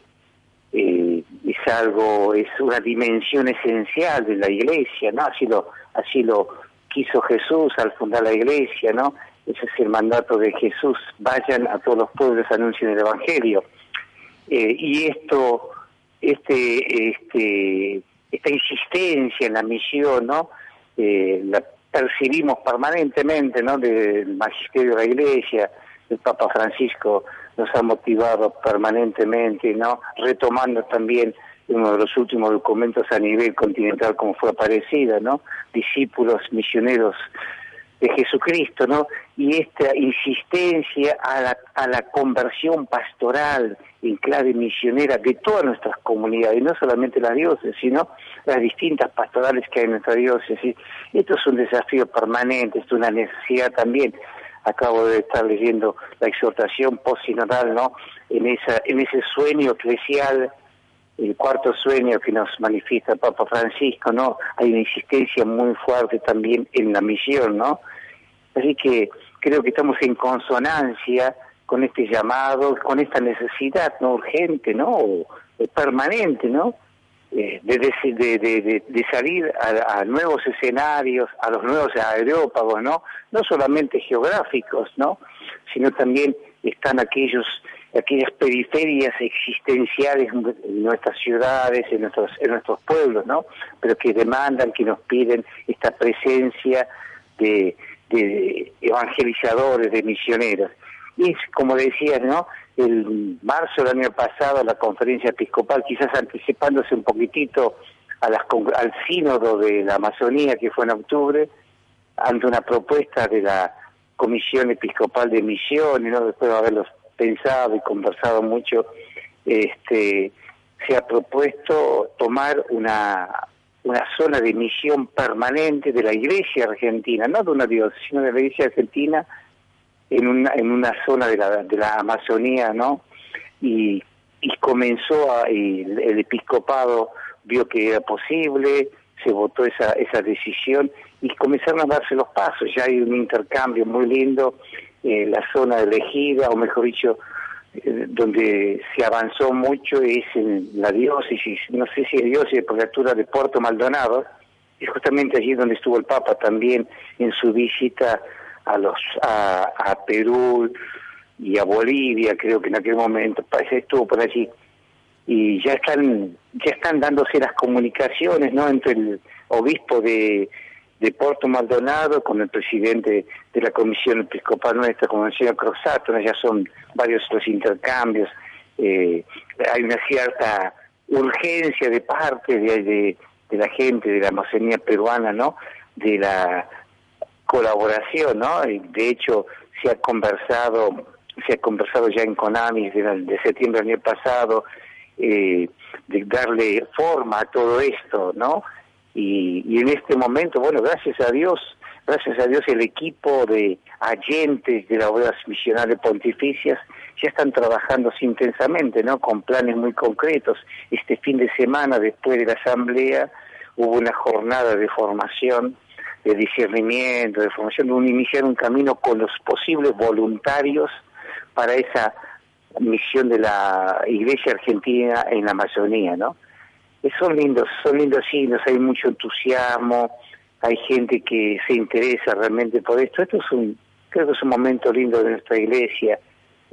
eh, es algo, es una dimensión esencial de la iglesia, ¿no? Así lo, así lo quiso Jesús al fundar la iglesia, ¿no? Ese es el mandato de Jesús, vayan a todos los pueblos, anuncien el Evangelio. Eh, y esto, este, este, esta insistencia en la misión, ¿no? eh, la percibimos permanentemente, ¿no? Del magisterio de la Iglesia, el Papa Francisco nos ha motivado permanentemente, ¿no? Retomando también uno de los últimos documentos a nivel continental como fue aparecida, ¿no? Discípulos misioneros de Jesucristo, ¿no? Y esta insistencia a la, a la conversión pastoral en clave misionera de todas nuestras comunidades, no solamente las diócesis, sino las distintas pastorales que hay en nuestra diócesis. Esto es un desafío permanente, es una necesidad también. Acabo de estar leyendo la exhortación post-sinodal, ¿no? En, esa, en ese sueño eclesial el cuarto sueño que nos manifiesta el Papa Francisco, ¿no? Hay una insistencia muy fuerte también en la misión, ¿no? Así que creo que estamos en consonancia con este llamado, con esta necesidad no urgente, ¿no? permanente, ¿no? Eh, de, de, de, de, salir a, nuevos escenarios, a los nuevos aerópagos, ¿no? No solamente geográficos, ¿no? Sino también están aquellos aquellas periferias existenciales en nuestras ciudades, en nuestros, en nuestros pueblos, ¿no? Pero que demandan, que nos piden esta presencia de evangelizadores, de misioneros. Y es, como decías, ¿no? El marzo del año pasado, la conferencia episcopal, quizás anticipándose un poquitito a las, al sínodo de la Amazonía, que fue en octubre, ante una propuesta de la Comisión Episcopal de Misiones, ¿no? después de haberlos pensado y conversado mucho, este, se ha propuesto tomar una, una zona de misión permanente de la Iglesia Argentina, no de una diócesis, sino de la Iglesia Argentina en una, en una zona de la, de la Amazonía, ¿no? Y, y comenzó, a, y el episcopado vio que era posible, se votó esa, esa decisión y comenzaron a darse los pasos, ya hay un intercambio muy lindo eh, la zona elegida, o mejor dicho, eh, donde se avanzó mucho es en la diócesis, no sé si es diócesis la altura de Puerto Maldonado, es justamente allí donde estuvo el Papa también en su visita a los a, a Perú y a Bolivia, creo que en aquel momento parece estuvo por allí. Y ya están ya están dándose las comunicaciones no entre el obispo de de Porto Maldonado con el presidente de la Comisión Episcopal Nuestra, como el señor Crosato, ya son varios los intercambios, eh, hay una cierta urgencia de parte de, de, de, la gente de la Amazonía peruana, ¿no? De la colaboración, ¿no? De hecho, se ha conversado, se ha conversado ya en CONAMI de, de septiembre del año pasado, eh, de darle forma a todo esto, ¿no? Y, en este momento, bueno, gracias a Dios, gracias a Dios el equipo de agentes de las obras misionales pontificias ya están trabajando intensamente, ¿no? Con planes muy concretos. Este fin de semana, después de la asamblea, hubo una jornada de formación, de discernimiento, de formación, de un, iniciar un camino con los posibles voluntarios para esa misión de la Iglesia Argentina en la Amazonía, ¿no? son lindos, son lindos signos, hay mucho entusiasmo, hay gente que se interesa realmente por esto. Esto es un, creo que es un momento lindo de nuestra iglesia.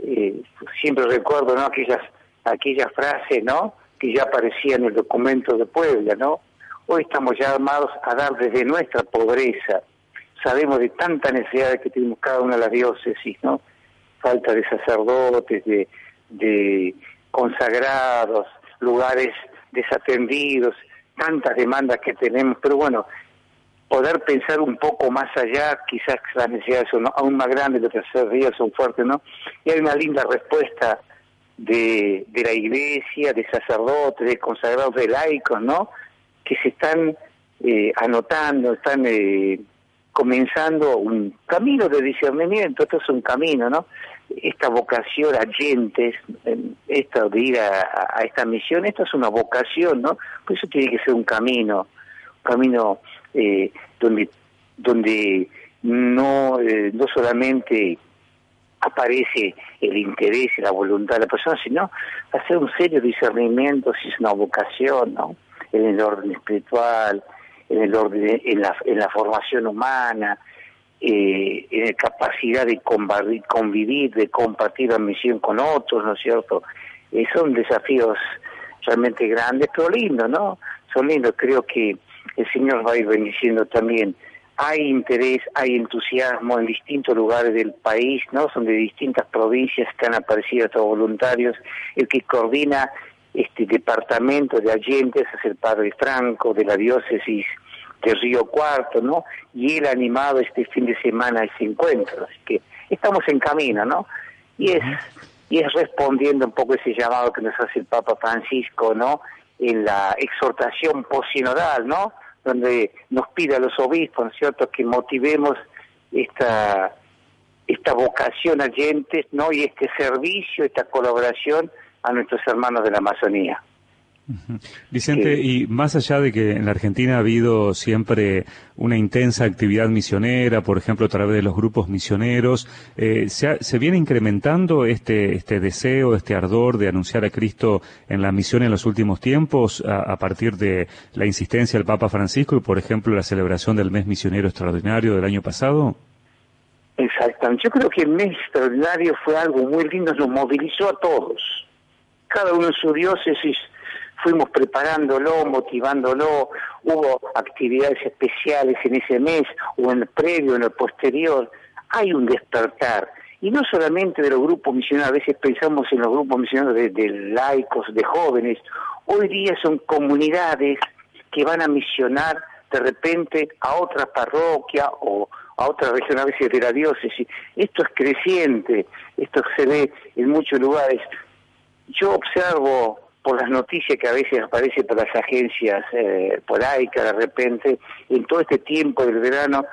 Eh, siempre recuerdo, ¿no? Aquellas, aquellas frases, ¿no? Que ya aparecían en el documento de Puebla, ¿no? Hoy estamos llamados a dar desde nuestra pobreza. Sabemos de tanta necesidad que tenemos cada una de las diócesis, ¿no? Falta de sacerdotes, de, de consagrados, lugares desatendidos, tantas demandas que tenemos, pero bueno, poder pensar un poco más allá, quizás las necesidades son aún más grandes, los terceros días son fuertes, ¿no? Y hay una linda respuesta de, de la iglesia, de sacerdotes, de consagrados, de laicos, ¿no? Que se están eh, anotando, están eh, comenzando un camino de discernimiento, esto es un camino, ¿no? esta vocación a gentes, esta de ir a, esta misión, esto es una vocación, ¿no? Por eso tiene que ser un camino, un camino eh, donde donde no eh, no solamente aparece el interés y la voluntad de la persona, sino hacer un serio discernimiento si es una vocación, ¿no? En el orden espiritual, en el orden, en la, en la formación humana, eh, en capacidad de convivir, de compartir la misión con otros, ¿no es cierto? Eh, son desafíos realmente grandes, pero lindos, ¿no? Son lindos, creo que el Señor va a ir bendiciendo también. Hay interés, hay entusiasmo en distintos lugares del país, ¿no? Son de distintas provincias que han aparecido estos voluntarios. El que coordina este departamento de agentes es el padre Franco de la diócesis de Río Cuarto, ¿no? Y él ha animado este fin de semana ese encuentro, así que estamos en camino, ¿no? Y es, y es respondiendo un poco ese llamado que nos hace el Papa Francisco, ¿no? En la exhortación posinodal, ¿no? Donde nos pide a los obispos, ¿no es cierto?, que motivemos esta esta vocación a oyentes, ¿no? Y este servicio, esta colaboración a nuestros hermanos de la Amazonía. Vicente, y más allá de que en la Argentina ha habido siempre una intensa actividad misionera, por ejemplo, a través de los grupos misioneros, eh, ¿se, viene incrementando este, este deseo, este ardor de anunciar a Cristo en la misión en los últimos tiempos a, partir de la insistencia del Papa Francisco y, por ejemplo, la celebración del mes misionero extraordinario del año pasado? Exactamente. Yo creo que el mes extraordinario fue algo muy lindo, nos movilizó a todos. Cada uno en su diócesis fuimos preparándolo, motivándolo, hubo actividades especiales en ese mes, o en el previo, en el posterior. Hay un despertar. Y no solamente de los grupos misioneros, a veces pensamos en los grupos misioneros de, de laicos, de jóvenes. Hoy día son comunidades que van a misionar de repente a otra parroquia o a otra región a veces de la diócesis. Esto es creciente, esto se ve en muchos lugares. Yo observo por las noticias que a veces aparecen por las agencias eh, polaicas de repente, en todo este tiempo del verano,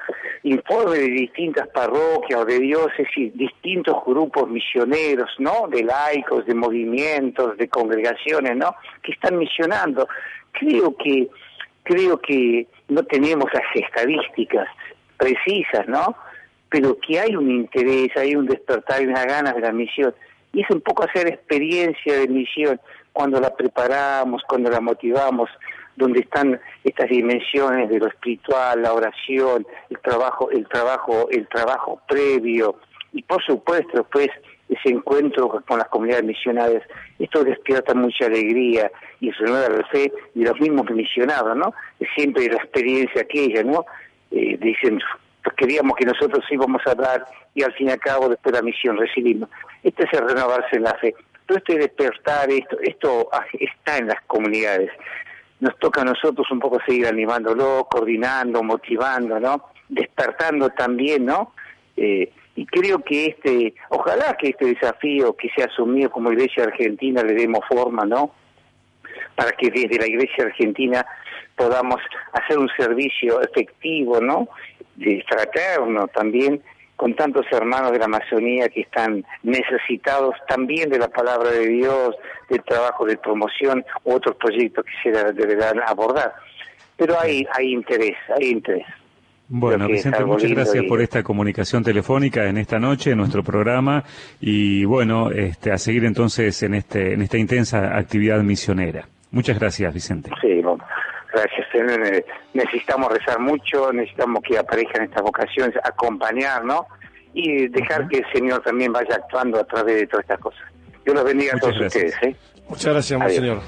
informes de distintas parroquias o de diócesis, distintos grupos misioneros, ¿no? De laicos, de movimientos, de congregaciones, ¿no? Que están misionando. Creo que, creo que no tenemos las estadísticas, precisas, ¿no? Pero que hay un interés, hay un despertar y unas ganas de la misión. Y es un poco hacer experiencia de misión cuando la preparamos, cuando la motivamos, donde están estas dimensiones de lo espiritual, la oración, el trabajo, el trabajo, el trabajo previo y por supuesto pues ese encuentro con las comunidades misionarias, esto despierta mucha alegría y renueva la fe de los mismos misionados, ¿no? Siempre la experiencia aquella, ¿no? eh, dicen, pues queríamos que nosotros íbamos a dar y al fin y al cabo después la misión recibimos. Esto es el renovarse en la fe. Todo este despertar, esto, esto está en las comunidades. Nos toca a nosotros un poco seguir animándolo, coordinando, motivando, ¿no? Despertando también, ¿no? Eh, y creo que este, ojalá que este desafío que se ha asumido como Iglesia Argentina le demos forma, ¿no? Para que desde la Iglesia Argentina podamos hacer un servicio efectivo, ¿no? De fraterno también con tantos hermanos de la Amazonía que están necesitados también de la palabra de Dios, del trabajo de promoción u otros proyectos que se deberán abordar. Pero hay, hay interés, hay interés. Bueno, Vicente, muchas gracias por esta comunicación telefónica en esta noche, en nuestro programa, y bueno, este, a seguir entonces en, este, en esta intensa actividad misionera. Muchas gracias, Vicente. Sí, bueno. Gracias. Necesitamos rezar mucho, necesitamos que aparezcan estas vocaciones, acompañar, ¿no? Y dejar que el Señor también vaya actuando a través de todas estas cosas. Dios los bendiga a todos ustedes. ¿eh? Muchas gracias, Monseñor.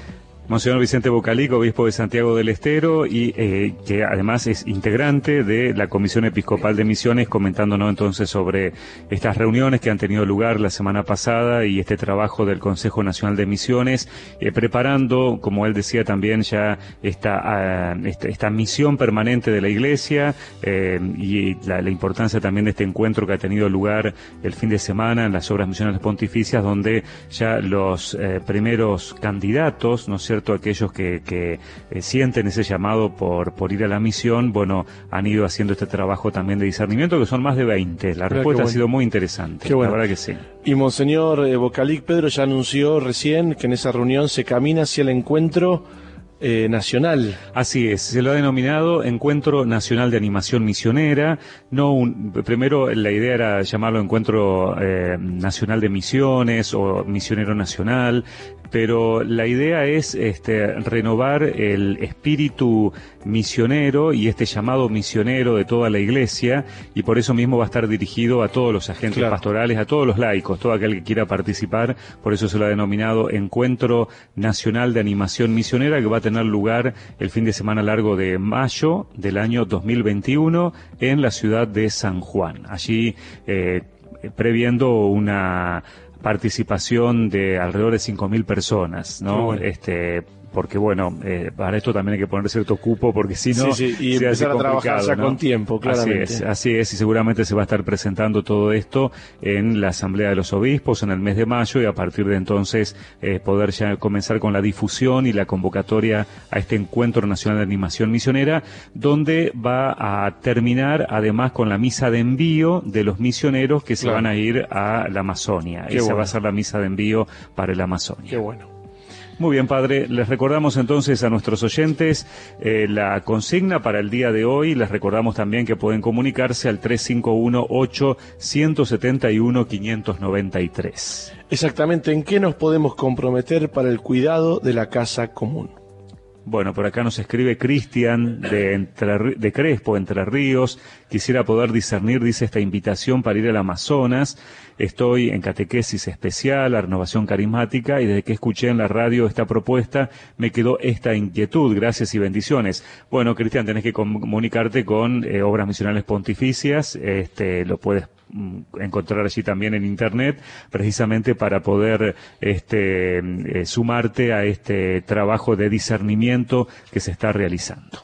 Monseñor Vicente Bocalico, obispo de Santiago del Estero, y eh, que además es integrante de la Comisión Episcopal de Misiones, comentándonos entonces sobre estas reuniones que han tenido lugar la semana pasada y este trabajo del Consejo Nacional de Misiones, eh, preparando, como él decía también, ya esta, ah, esta, misión permanente de la Iglesia eh, y la, importancia también de este encuentro que ha tenido lugar el fin de semana en las obras misionales pontificias, donde ya los primeros candidatos, ¿no sé, cierto? Aquellos que, que eh, sienten ese llamado por, por ir a la misión, bueno, han ido haciendo este trabajo también de discernimiento, que son más de 20. La respuesta ha sido muy interesante. Qué bueno. La verdad que sí. Y Monseñor eh, Bocalic Pedro ya anunció recién que en esa reunión se camina hacia el encuentro eh, nacional. Así es, se lo ha denominado Encuentro Nacional de Animación Misionera. No un, primero la idea era llamarlo Encuentro eh, Nacional de Misiones o Misionero Nacional, pero la idea es este, renovar el espíritu misionero y este llamado misionero de toda la iglesia y por eso mismo va a estar dirigido a todos los agentes pastorales, a todos los laicos, todo aquel que quiera participar, por eso se lo ha denominado Encuentro Nacional de Animación Misionera que va a tener lugar el fin de semana largo de mayo del año 2021 en la ciudad de San Juan. Allí eh, previendo una participación de alrededor de 5.000 personas, ¿no? Este, porque bueno, eh, para esto también hay que poner cierto cupo, porque si no, sí, sí, y se hace empezar a trabajar ya ¿no? con tiempo, claramente. Así es, así es, y seguramente se va a estar presentando todo esto en la Asamblea de los Obispos en el mes de mayo y a partir de entonces eh, poder ya comenzar con la difusión y la convocatoria a este Encuentro Nacional de Animación Misionera, donde va a terminar además con la misa de envío de los misioneros que se Claro. van a ir a la Amazonia. Qué Esa bueno. va a ser la misa de envío para la Amazonia. Qué bueno. Muy bien, padre. Les recordamos entonces a nuestros oyentes eh, la consigna para el día de hoy. Les recordamos también que pueden comunicarse al 351-8-171-593. Exactamente, ¿en qué nos podemos comprometer para el cuidado de la casa común? Bueno, por acá nos escribe Cristian de, de Crespo, Entre Ríos. Quisiera poder discernir, dice esta invitación para ir al Amazonas. Estoy en catequesis especial, a renovación carismática, y desde que escuché en la radio esta propuesta, me quedó esta inquietud. Gracias y bendiciones. Bueno, Cristian, tenés que comunicarte con eh, Obras Misionales Pontificias. Este, lo puedes encontrar allí también en internet, precisamente para poder este, eh, sumarte a este trabajo de discernimiento que se está realizando.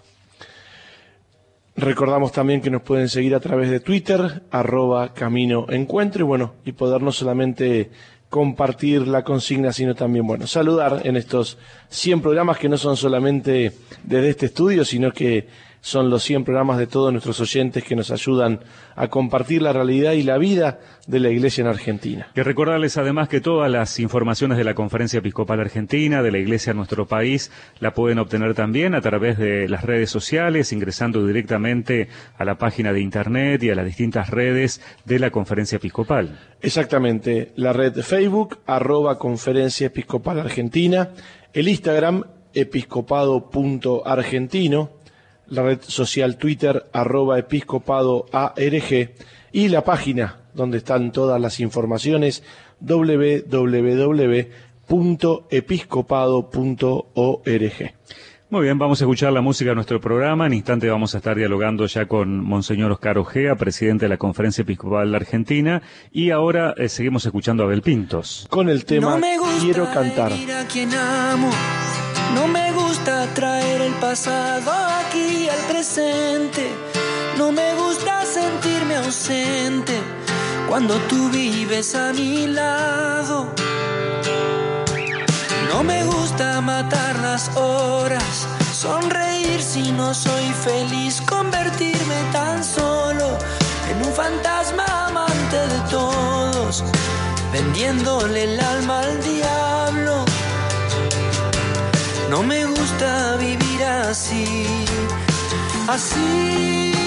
Recordamos también que nos pueden seguir a través de Twitter, arroba Camino Encuentro, y bueno, y poder no solamente compartir la consigna, sino también, bueno, saludar en estos 100 programas que no son solamente desde este estudio, sino que son los 100 programas de todos nuestros oyentes que nos ayudan a compartir la realidad y la vida de la Iglesia en Argentina. Que recordarles además que todas las informaciones de la Conferencia Episcopal Argentina, de la Iglesia en nuestro país, la pueden obtener también a través de las redes sociales, ingresando directamente a la página de Internet y a las distintas redes de la Conferencia Episcopal. Exactamente, la red Facebook, arroba Conferencia Episcopal Argentina, el Instagram, episcopado.argentino, la red social Twitter, arroba episcopado ARG, y la página donde están todas las informaciones, www.episcopado.org. Muy bien, vamos a escuchar la música de nuestro programa. En instante vamos a estar dialogando ya con Monseñor Oscar Ojea, presidente de la Conferencia Episcopal Argentina. Y ahora eh, seguimos escuchando a Abel Pintos. Con el tema no me gusta Quiero cantar. herir a quien amo. No me gusta traer el pasado aquí al presente. No me gusta sentirme ausente cuando tú vives a mi lado. No me gusta matar las horas, sonreír si no soy feliz, convertirme tan solo en un fantasma amante de todos, vendiéndole el alma al diablo. No me gusta vivir así, así.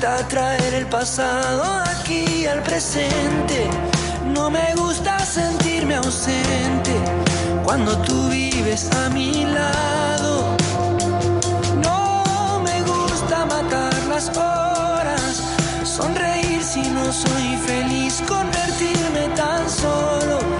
Traer el pasado aquí al presente. No me gusta sentirme ausente cuando tú vives a mi lado. No me gusta matar las horas, sonreír si no soy feliz, convertirme tan solo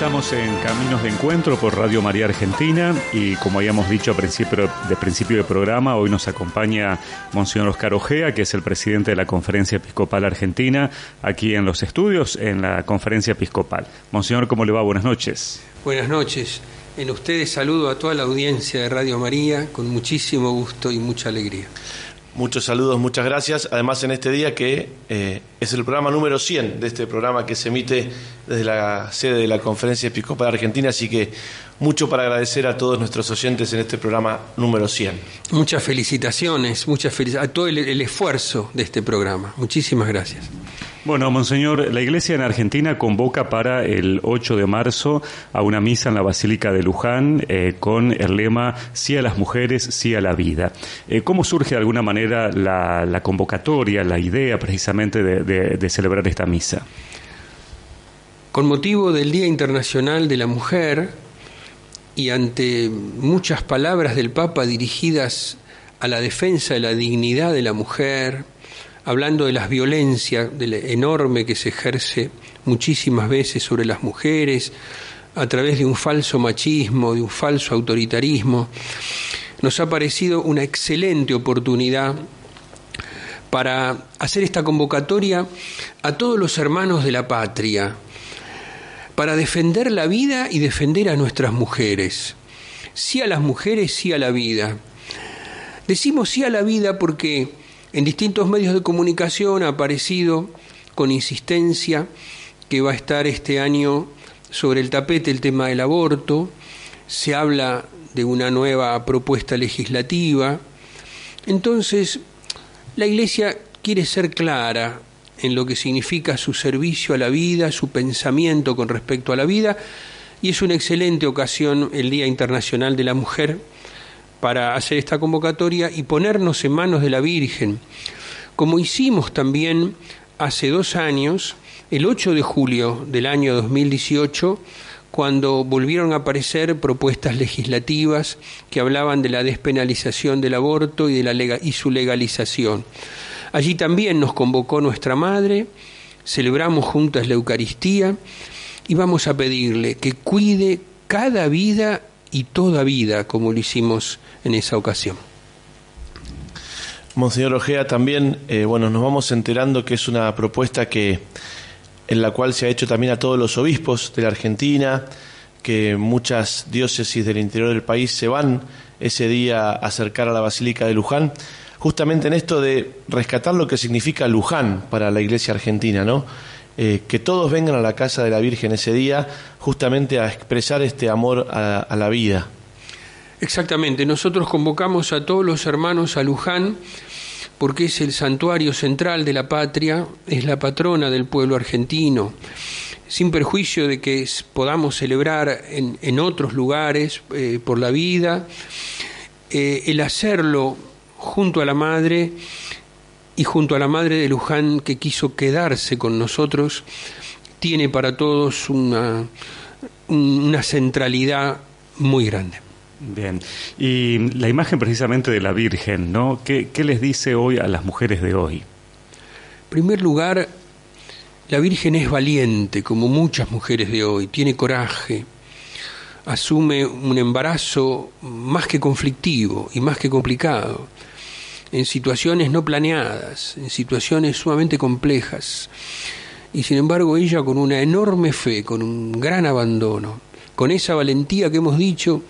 Estamos en Caminos de Encuentro por Radio María Argentina y como habíamos dicho a principio de principio del programa, hoy nos acompaña Monseñor Oscar Ojea, que es el presidente de la Conferencia Episcopal Argentina, aquí en los estudios, en la Conferencia Episcopal. Monseñor, ¿cómo le va? Buenas noches. Buenas noches. En ustedes saludo a toda la audiencia de Radio María con muchísimo gusto y mucha alegría. Muchos saludos, muchas gracias. Además, en este día que eh, es el programa número 100 de este programa que se emite desde la sede de la Conferencia Episcopal Argentina, así que mucho para agradecer a todos nuestros oyentes en este programa número 100. Muchas felicitaciones, muchas felic- a todo el esfuerzo de este programa. Muchísimas gracias. Bueno, Monseñor, la Iglesia en Argentina convoca para el 8 de marzo a una misa en la Basílica de Luján eh, con el lema Sí a las mujeres, sí a la vida. Eh, ¿Cómo surge de alguna manera la, convocatoria, la idea precisamente de celebrar esta misa? Con motivo del Día Internacional de la Mujer y ante muchas palabras del Papa dirigidas a la defensa de la dignidad de la mujer, hablando de las violencias de la enorme que se ejerce muchísimas veces sobre las mujeres a través de un falso machismo, de un falso autoritarismo, nos ha parecido una excelente oportunidad para hacer esta convocatoria a todos los hermanos de la patria, para defender la vida y defender a nuestras mujeres. Sí a las mujeres, sí a la vida. Decimos sí a la vida porque en distintos medios de comunicación ha aparecido con insistencia que va a estar este año sobre el tapete el tema del aborto, se habla de una nueva propuesta legislativa. Entonces, la Iglesia quiere ser clara en lo que significa su servicio a la vida, su pensamiento con respecto a la vida, y es una excelente ocasión el Día Internacional de la Mujer para hacer esta convocatoria y ponernos en manos de la Virgen, como hicimos también hace dos años, el 8 de julio del año 2018, cuando volvieron a aparecer propuestas legislativas que hablaban de la despenalización del aborto y, de la y su legalización. Allí también nos convocó nuestra Madre, celebramos juntas la Eucaristía y vamos a pedirle que cuide cada vida y toda vida, como lo hicimos en esa ocasión. Monseñor Ojea, también, eh, bueno, nos vamos enterando que es una propuesta que en la cual se ha hecho también a todos los obispos de la Argentina, que muchas diócesis del interior del país se van ese día a acercar a la Basílica de Luján, justamente en esto de rescatar lo que significa Luján para la Iglesia argentina, ¿no? Eh, que todos vengan a la casa de la Virgen ese día justamente a expresar este amor a, a la vida. Exactamente, nosotros convocamos a todos los hermanos a Luján porque es el santuario central de la patria, es la patrona del pueblo argentino, sin perjuicio de que podamos celebrar en, otros lugares eh, por la vida, eh, el hacerlo junto a la Madre y junto a la Madre de Luján que quiso quedarse con nosotros, tiene para todos una centralidad muy grande. Bien. Y la imagen precisamente de la Virgen, ¿no? ¿Qué, qué les dice hoy a las mujeres de hoy? En primer lugar, la Virgen es valiente, como muchas mujeres de hoy, tiene coraje, asume un embarazo más que conflictivo y más que complicado, en situaciones no planeadas, en situaciones sumamente complejas. Y sin embargo ella con una enorme fe, con un gran abandono, con esa valentía que hemos dicho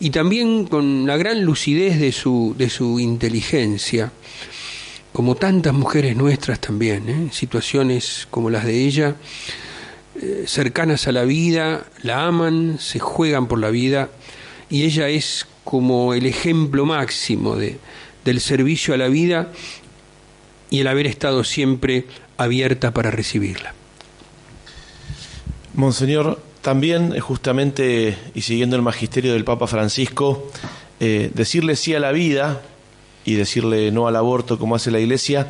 y también con la gran lucidez de su, de su inteligencia, como tantas mujeres nuestras también, ¿eh? situaciones como las de ella, eh, cercanas a la vida, la aman, se juegan por la vida, y ella es como el ejemplo máximo de, del servicio a la vida y el haber estado siempre abierta para recibirla. Monseñor, también eh, justamente, y siguiendo el magisterio del Papa Francisco, eh, decirle sí a la vida y decirle no al aborto como hace la Iglesia,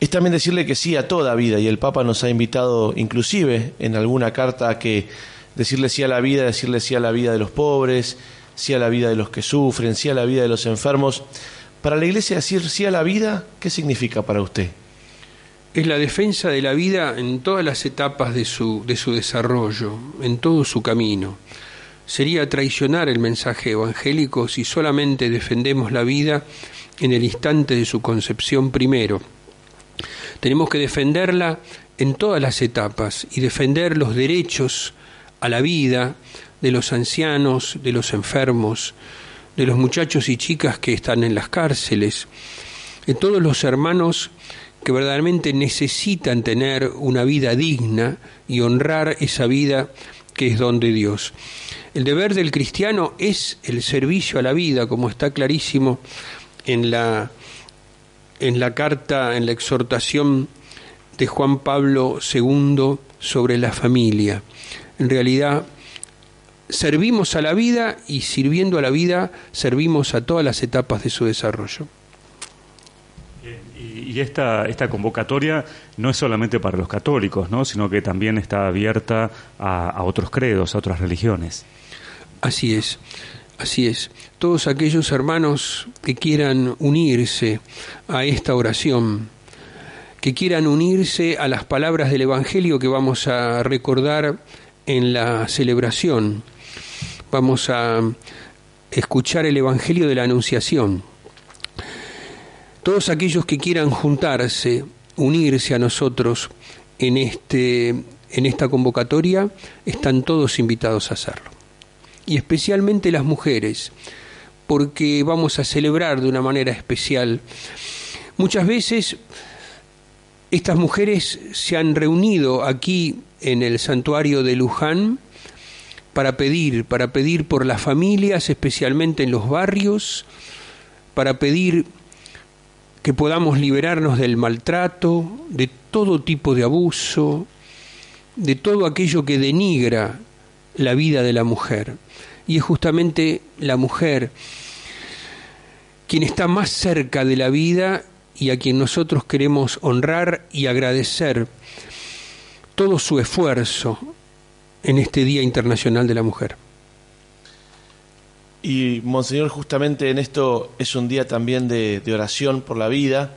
es también decirle que sí a toda vida. Y el Papa nos ha invitado inclusive en alguna carta a que decirle sí a la vida, decirle sí a la vida de los pobres, sí a la vida de los que sufren, sí a la vida de los enfermos. Para la Iglesia decir sí a la vida, ¿qué significa para usted? Es la defensa de la vida en todas las etapas de su, de su desarrollo, en todo su camino. Sería traicionar el mensaje evangélico si solamente defendemos la vida en el instante de su concepción primero. Tenemos que defenderla en todas las etapas y defender los derechos a la vida de los ancianos, de los enfermos, de los muchachos y chicas que están en las cárceles, de todos los hermanos que verdaderamente necesitan tener una vida digna y honrar esa vida que es don de Dios. El deber del cristiano es el servicio a la vida, como está clarísimo en la, en la carta, en la exhortación de Juan Pablo II sobre la familia. En realidad, servimos a la vida y sirviendo a la vida, servimos a todas las etapas de su desarrollo. Esta, convocatoria no es solamente para los católicos, ¿no? sino que también está abierta a otros credos, a otras religiones. Así es, así es. Todos aquellos hermanos que quieran unirse a esta oración, que quieran unirse a las palabras del Evangelio que vamos a recordar en la celebración. Vamos a escuchar el Evangelio de la Anunciación. Todos aquellos que quieran juntarse, unirse a nosotros en, este, en esta convocatoria, están todos invitados a hacerlo y especialmente las mujeres, porque vamos a celebrar de una manera especial. Muchas veces estas mujeres se han reunido aquí en el santuario de Luján para pedir, para pedir por las familias, especialmente en los barrios, para pedir que podamos liberarnos del maltrato, de todo tipo de abuso, de todo aquello que denigra la vida de la mujer y es justamente la mujer quien está más cerca de la vida y a quien nosotros queremos honrar y agradecer todo su esfuerzo en este Día Internacional de la Mujer. Y, Monseñor, justamente en esto es un día también de, oración por la vida.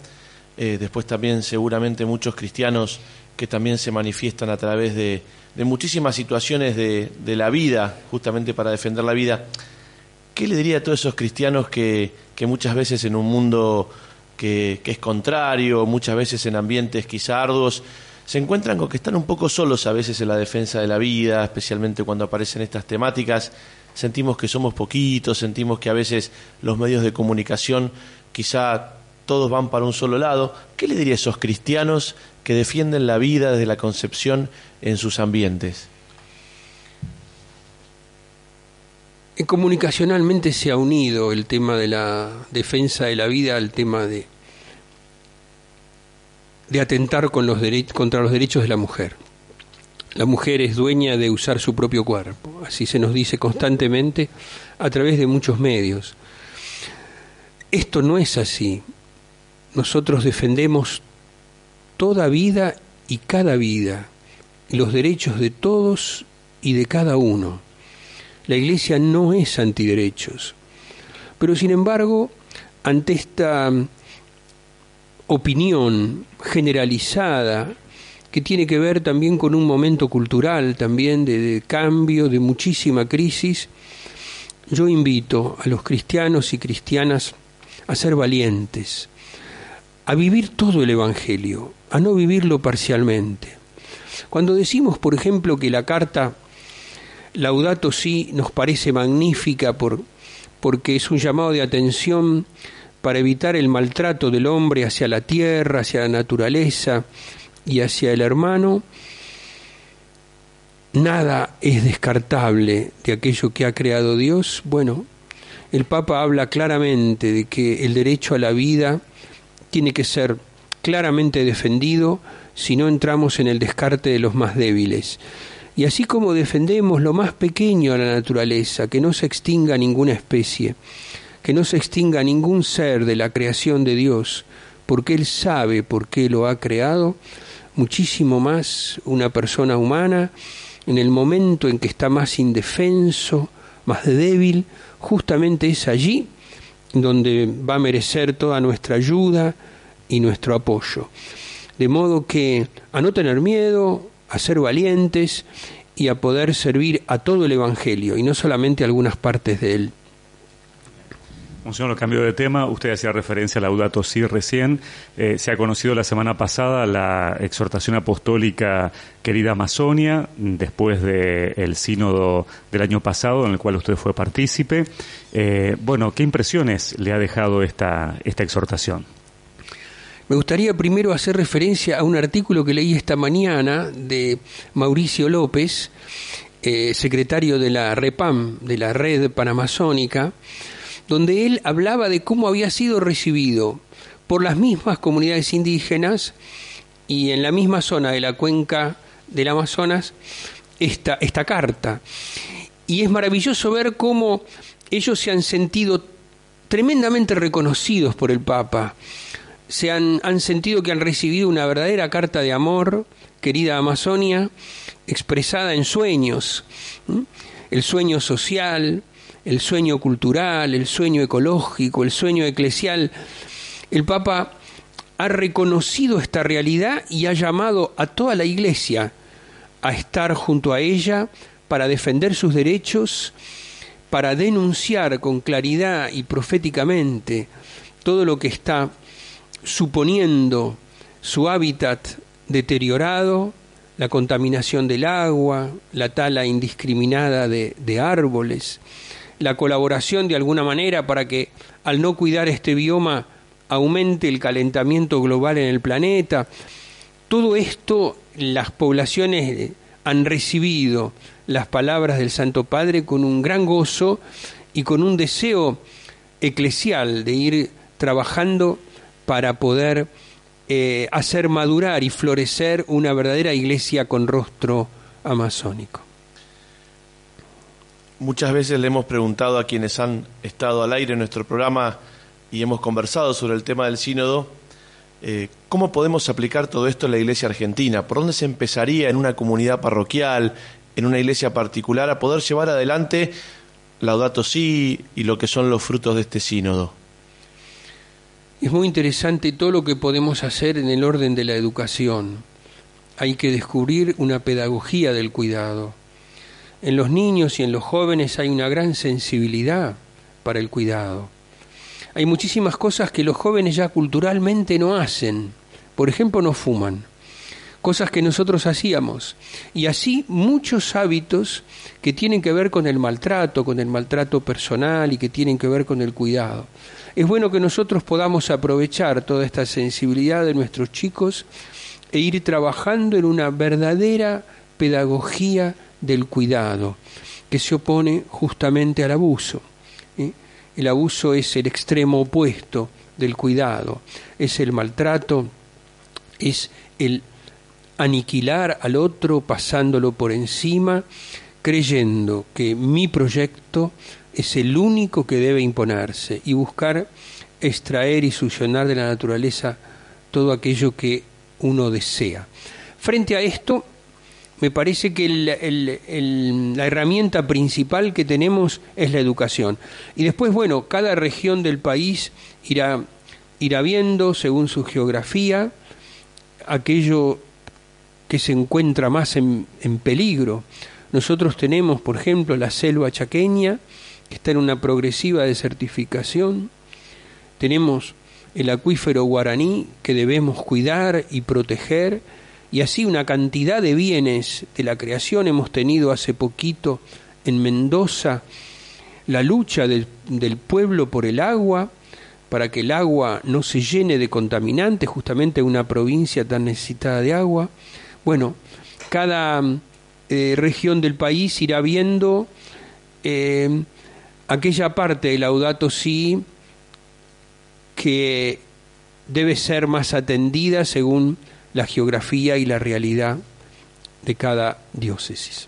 Eh, después también seguramente muchos cristianos que también se manifiestan a través de, muchísimas situaciones de, de, la vida, justamente para defender la vida. ¿Qué le diría a todos esos cristianos que, que muchas veces en un mundo que, que, es contrario, muchas veces en ambientes quizá arduos, se encuentran con que están un poco solos a veces en la defensa de la vida, especialmente cuando aparecen estas temáticas? Sentimos que somos poquitos, sentimos que a veces los medios de comunicación quizá todos van para un solo lado. ¿Qué le diría a esos cristianos que defienden la vida desde la concepción en sus ambientes? Comunicacionalmente se ha unido el tema de la defensa de la vida al tema de, de atentar con los contra los derechos de la mujer. La mujer es dueña de usar su propio cuerpo, así se nos dice constantemente a través de muchos medios. Esto no es así. Nosotros defendemos toda vida y cada vida, los derechos de todos y de cada uno. La Iglesia no es antiderechos, pero sin embargo, ante esta opinión generalizada que tiene que ver también con un momento cultural, también de, cambio, de muchísima crisis, yo invito a los cristianos y cristianas a ser valientes, a vivir todo el Evangelio, a no vivirlo parcialmente. Cuando decimos, por ejemplo, que la carta Laudato Si nos parece magnífica por, porque es un llamado de atención para evitar el maltrato del hombre hacia la tierra, hacia la naturaleza y hacia el hermano, nada es descartable de aquello que ha creado Dios. Bueno, el Papa habla claramente de que el derecho a la vida tiene que ser claramente defendido si no entramos en el descarte de los más débiles. Y así como defendemos lo más pequeño a la naturaleza, que no se extinga ninguna especie, que no se extinga ningún ser de la creación de Dios, porque Él sabe por qué lo ha creado, muchísimo más una persona humana, en el momento en que está más indefenso, más débil, justamente es allí donde va a merecer toda nuestra ayuda y nuestro apoyo. De modo que a no tener miedo, a ser valientes y a poder servir a todo el Evangelio y no solamente a algunas partes de él. Monseñor, cambio de tema. Usted hacía referencia a Laudato Si recién. Eh, se ha conocido la semana pasada la exhortación apostólica Querida Amazonia, después del sínodo del año pasado, en el cual usted fue partícipe. Eh, bueno, ¿qué impresiones le ha dejado esta, esta exhortación? Me gustaría primero hacer referencia a un artículo que leí esta mañana de Mauricio López, eh, secretario de la REPAM, de la Red Panamazónica, donde él hablaba de cómo había sido recibido por las mismas comunidades indígenas y en la misma zona de la cuenca del Amazonas esta, esta carta. Y es maravilloso ver cómo ellos se han sentido tremendamente reconocidos por el Papa, se han, han sentido que han recibido una verdadera carta de amor, querida Amazonia, expresada en sueños, el sueño social, el sueño cultural, el sueño ecológico, el sueño eclesial. El Papa ha reconocido esta realidad y ha llamado a toda la Iglesia a estar junto a ella para defender sus derechos, para denunciar con claridad y proféticamente todo lo que está suponiendo su hábitat deteriorado, la contaminación del agua, la tala indiscriminada de, árboles, la colaboración de alguna manera para que al no cuidar este bioma aumente el calentamiento global en el planeta. Todo esto las poblaciones han recibido las palabras del Santo Padre con un gran gozo y con un deseo eclesial de ir trabajando para poder eh, hacer madurar y florecer una verdadera iglesia con rostro amazónico. Muchas veces le hemos preguntado a quienes han estado al aire en nuestro programa y hemos conversado sobre el tema del sínodo, eh, ¿cómo podemos aplicar todo esto en la iglesia argentina? ¿Por dónde se empezaría en una comunidad parroquial, en una iglesia particular, a poder llevar adelante Laudato Si y lo que son los frutos de este sínodo? Es muy interesante todo lo que podemos hacer en el orden de la educación. Hay que descubrir una pedagogía del cuidado en los niños y en los jóvenes hay una gran sensibilidad para el cuidado. Hay muchísimas cosas que los jóvenes ya culturalmente no hacen. Por ejemplo, no fuman. Cosas que nosotros hacíamos. Y así muchos hábitos que tienen que ver con el maltrato, con el maltrato personal y que tienen que ver con el cuidado. Es bueno que nosotros podamos aprovechar toda esta sensibilidad de nuestros chicos e ir trabajando en una verdadera pedagogía del cuidado, que se opone justamente al abuso. El abuso es el extremo opuesto del cuidado, es el maltrato, es el aniquilar al otro pasándolo por encima, creyendo que mi proyecto es el único que debe imponerse y buscar extraer y succionar de la naturaleza todo aquello que uno desea. Frente a esto, me parece que la herramienta principal que tenemos es la educación. Y después, bueno, cada región del país irá, irá viendo, según su geografía, aquello que se encuentra más en, en peligro. Nosotros tenemos, por ejemplo, la selva chaqueña, que está en una progresiva desertificación. Tenemos el acuífero guaraní, que debemos cuidar y proteger y así una cantidad de bienes de la creación hemos tenido hace poquito en Mendoza la lucha del, pueblo por el agua para que el agua no se llene de contaminantes, justamente una provincia tan necesitada de agua. Bueno, cada eh, región del país irá viendo eh, aquella parte del Laudato Si que debe ser más atendida según la geografía y la realidad de cada diócesis.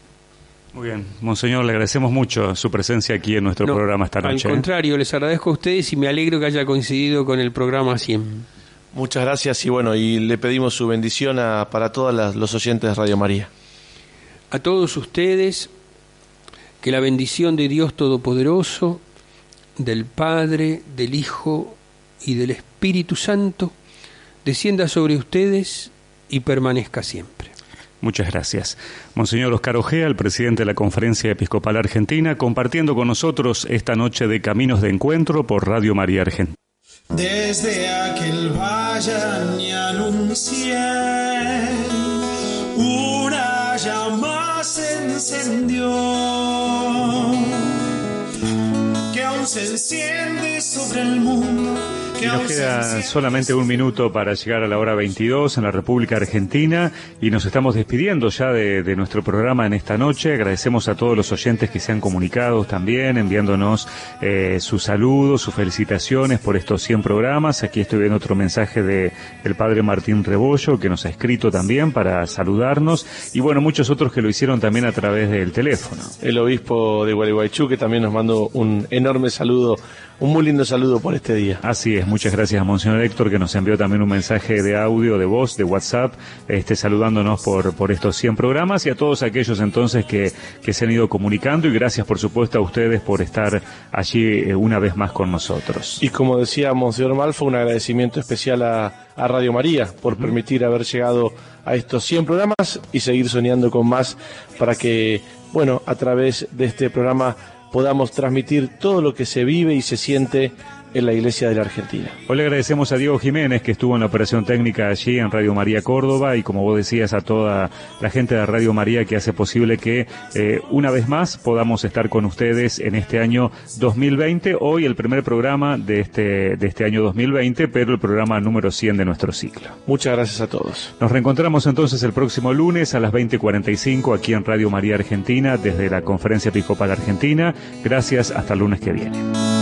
Muy bien, Monseñor, le agradecemos mucho su presencia aquí en nuestro programa esta noche. Al ¿eh? contrario, les agradezco a ustedes y me alegro que haya coincidido con el programa 100. Muchas gracias y bueno, y le pedimos su bendición a, para todos los oyentes de Radio María. A todos ustedes, que la bendición de Dios Todopoderoso, del Padre, del Hijo y del Espíritu Santo descienda sobre ustedes y permanezca siempre. Muchas gracias. Monseñor Oscar Ojea, el presidente de la Conferencia Episcopal Argentina, compartiendo con nosotros esta noche de Caminos de Encuentro por Radio María Argentina. Desde aquel valle anuncié, una llama se encendió, que aún se enciende sobre el mundo nos queda solamente un minuto para llegar a la hora 22 en la República Argentina y nos estamos despidiendo ya de, nuestro programa en esta noche. Agradecemos a todos los oyentes que se han comunicado también, enviándonos eh, sus saludos, sus felicitaciones por estos 100 programas. Aquí estoy viendo otro mensaje de el padre Martín Rebollo que nos ha escrito también para saludarnos y bueno, muchos otros que lo hicieron también a través del teléfono. El obispo de Gualeguaychú que también nos mandó un enorme saludo un muy lindo saludo por este día. Así es, muchas gracias a Monseñor Héctor que nos envió también un mensaje de audio, de voz, de WhatsApp, este, saludándonos por, por estos 100 programas y a todos aquellos entonces que, que se han ido comunicando y gracias por supuesto a ustedes por estar allí eh, una vez más con nosotros. Y como decía Monseñor Malfo, un agradecimiento especial a, a Radio María por permitir haber llegado a estos 100 programas y seguir soñando con más para que, bueno, a través de este programa podamos transmitir todo lo que se vive y se siente en la Iglesia de la Argentina. Hoy le agradecemos a Diego Jiménez que estuvo en la operación técnica allí en Radio María Córdoba y como vos decías a toda la gente de Radio María que hace posible que eh, una vez más podamos estar con ustedes en este año 2020. Hoy el primer programa de este, de este año 2020, pero el programa número 100 de nuestro ciclo. Muchas gracias a todos. Nos reencontramos entonces el próximo lunes a las 20.45 aquí en Radio María Argentina desde la Conferencia Episcopal Argentina. Gracias, hasta el lunes que viene.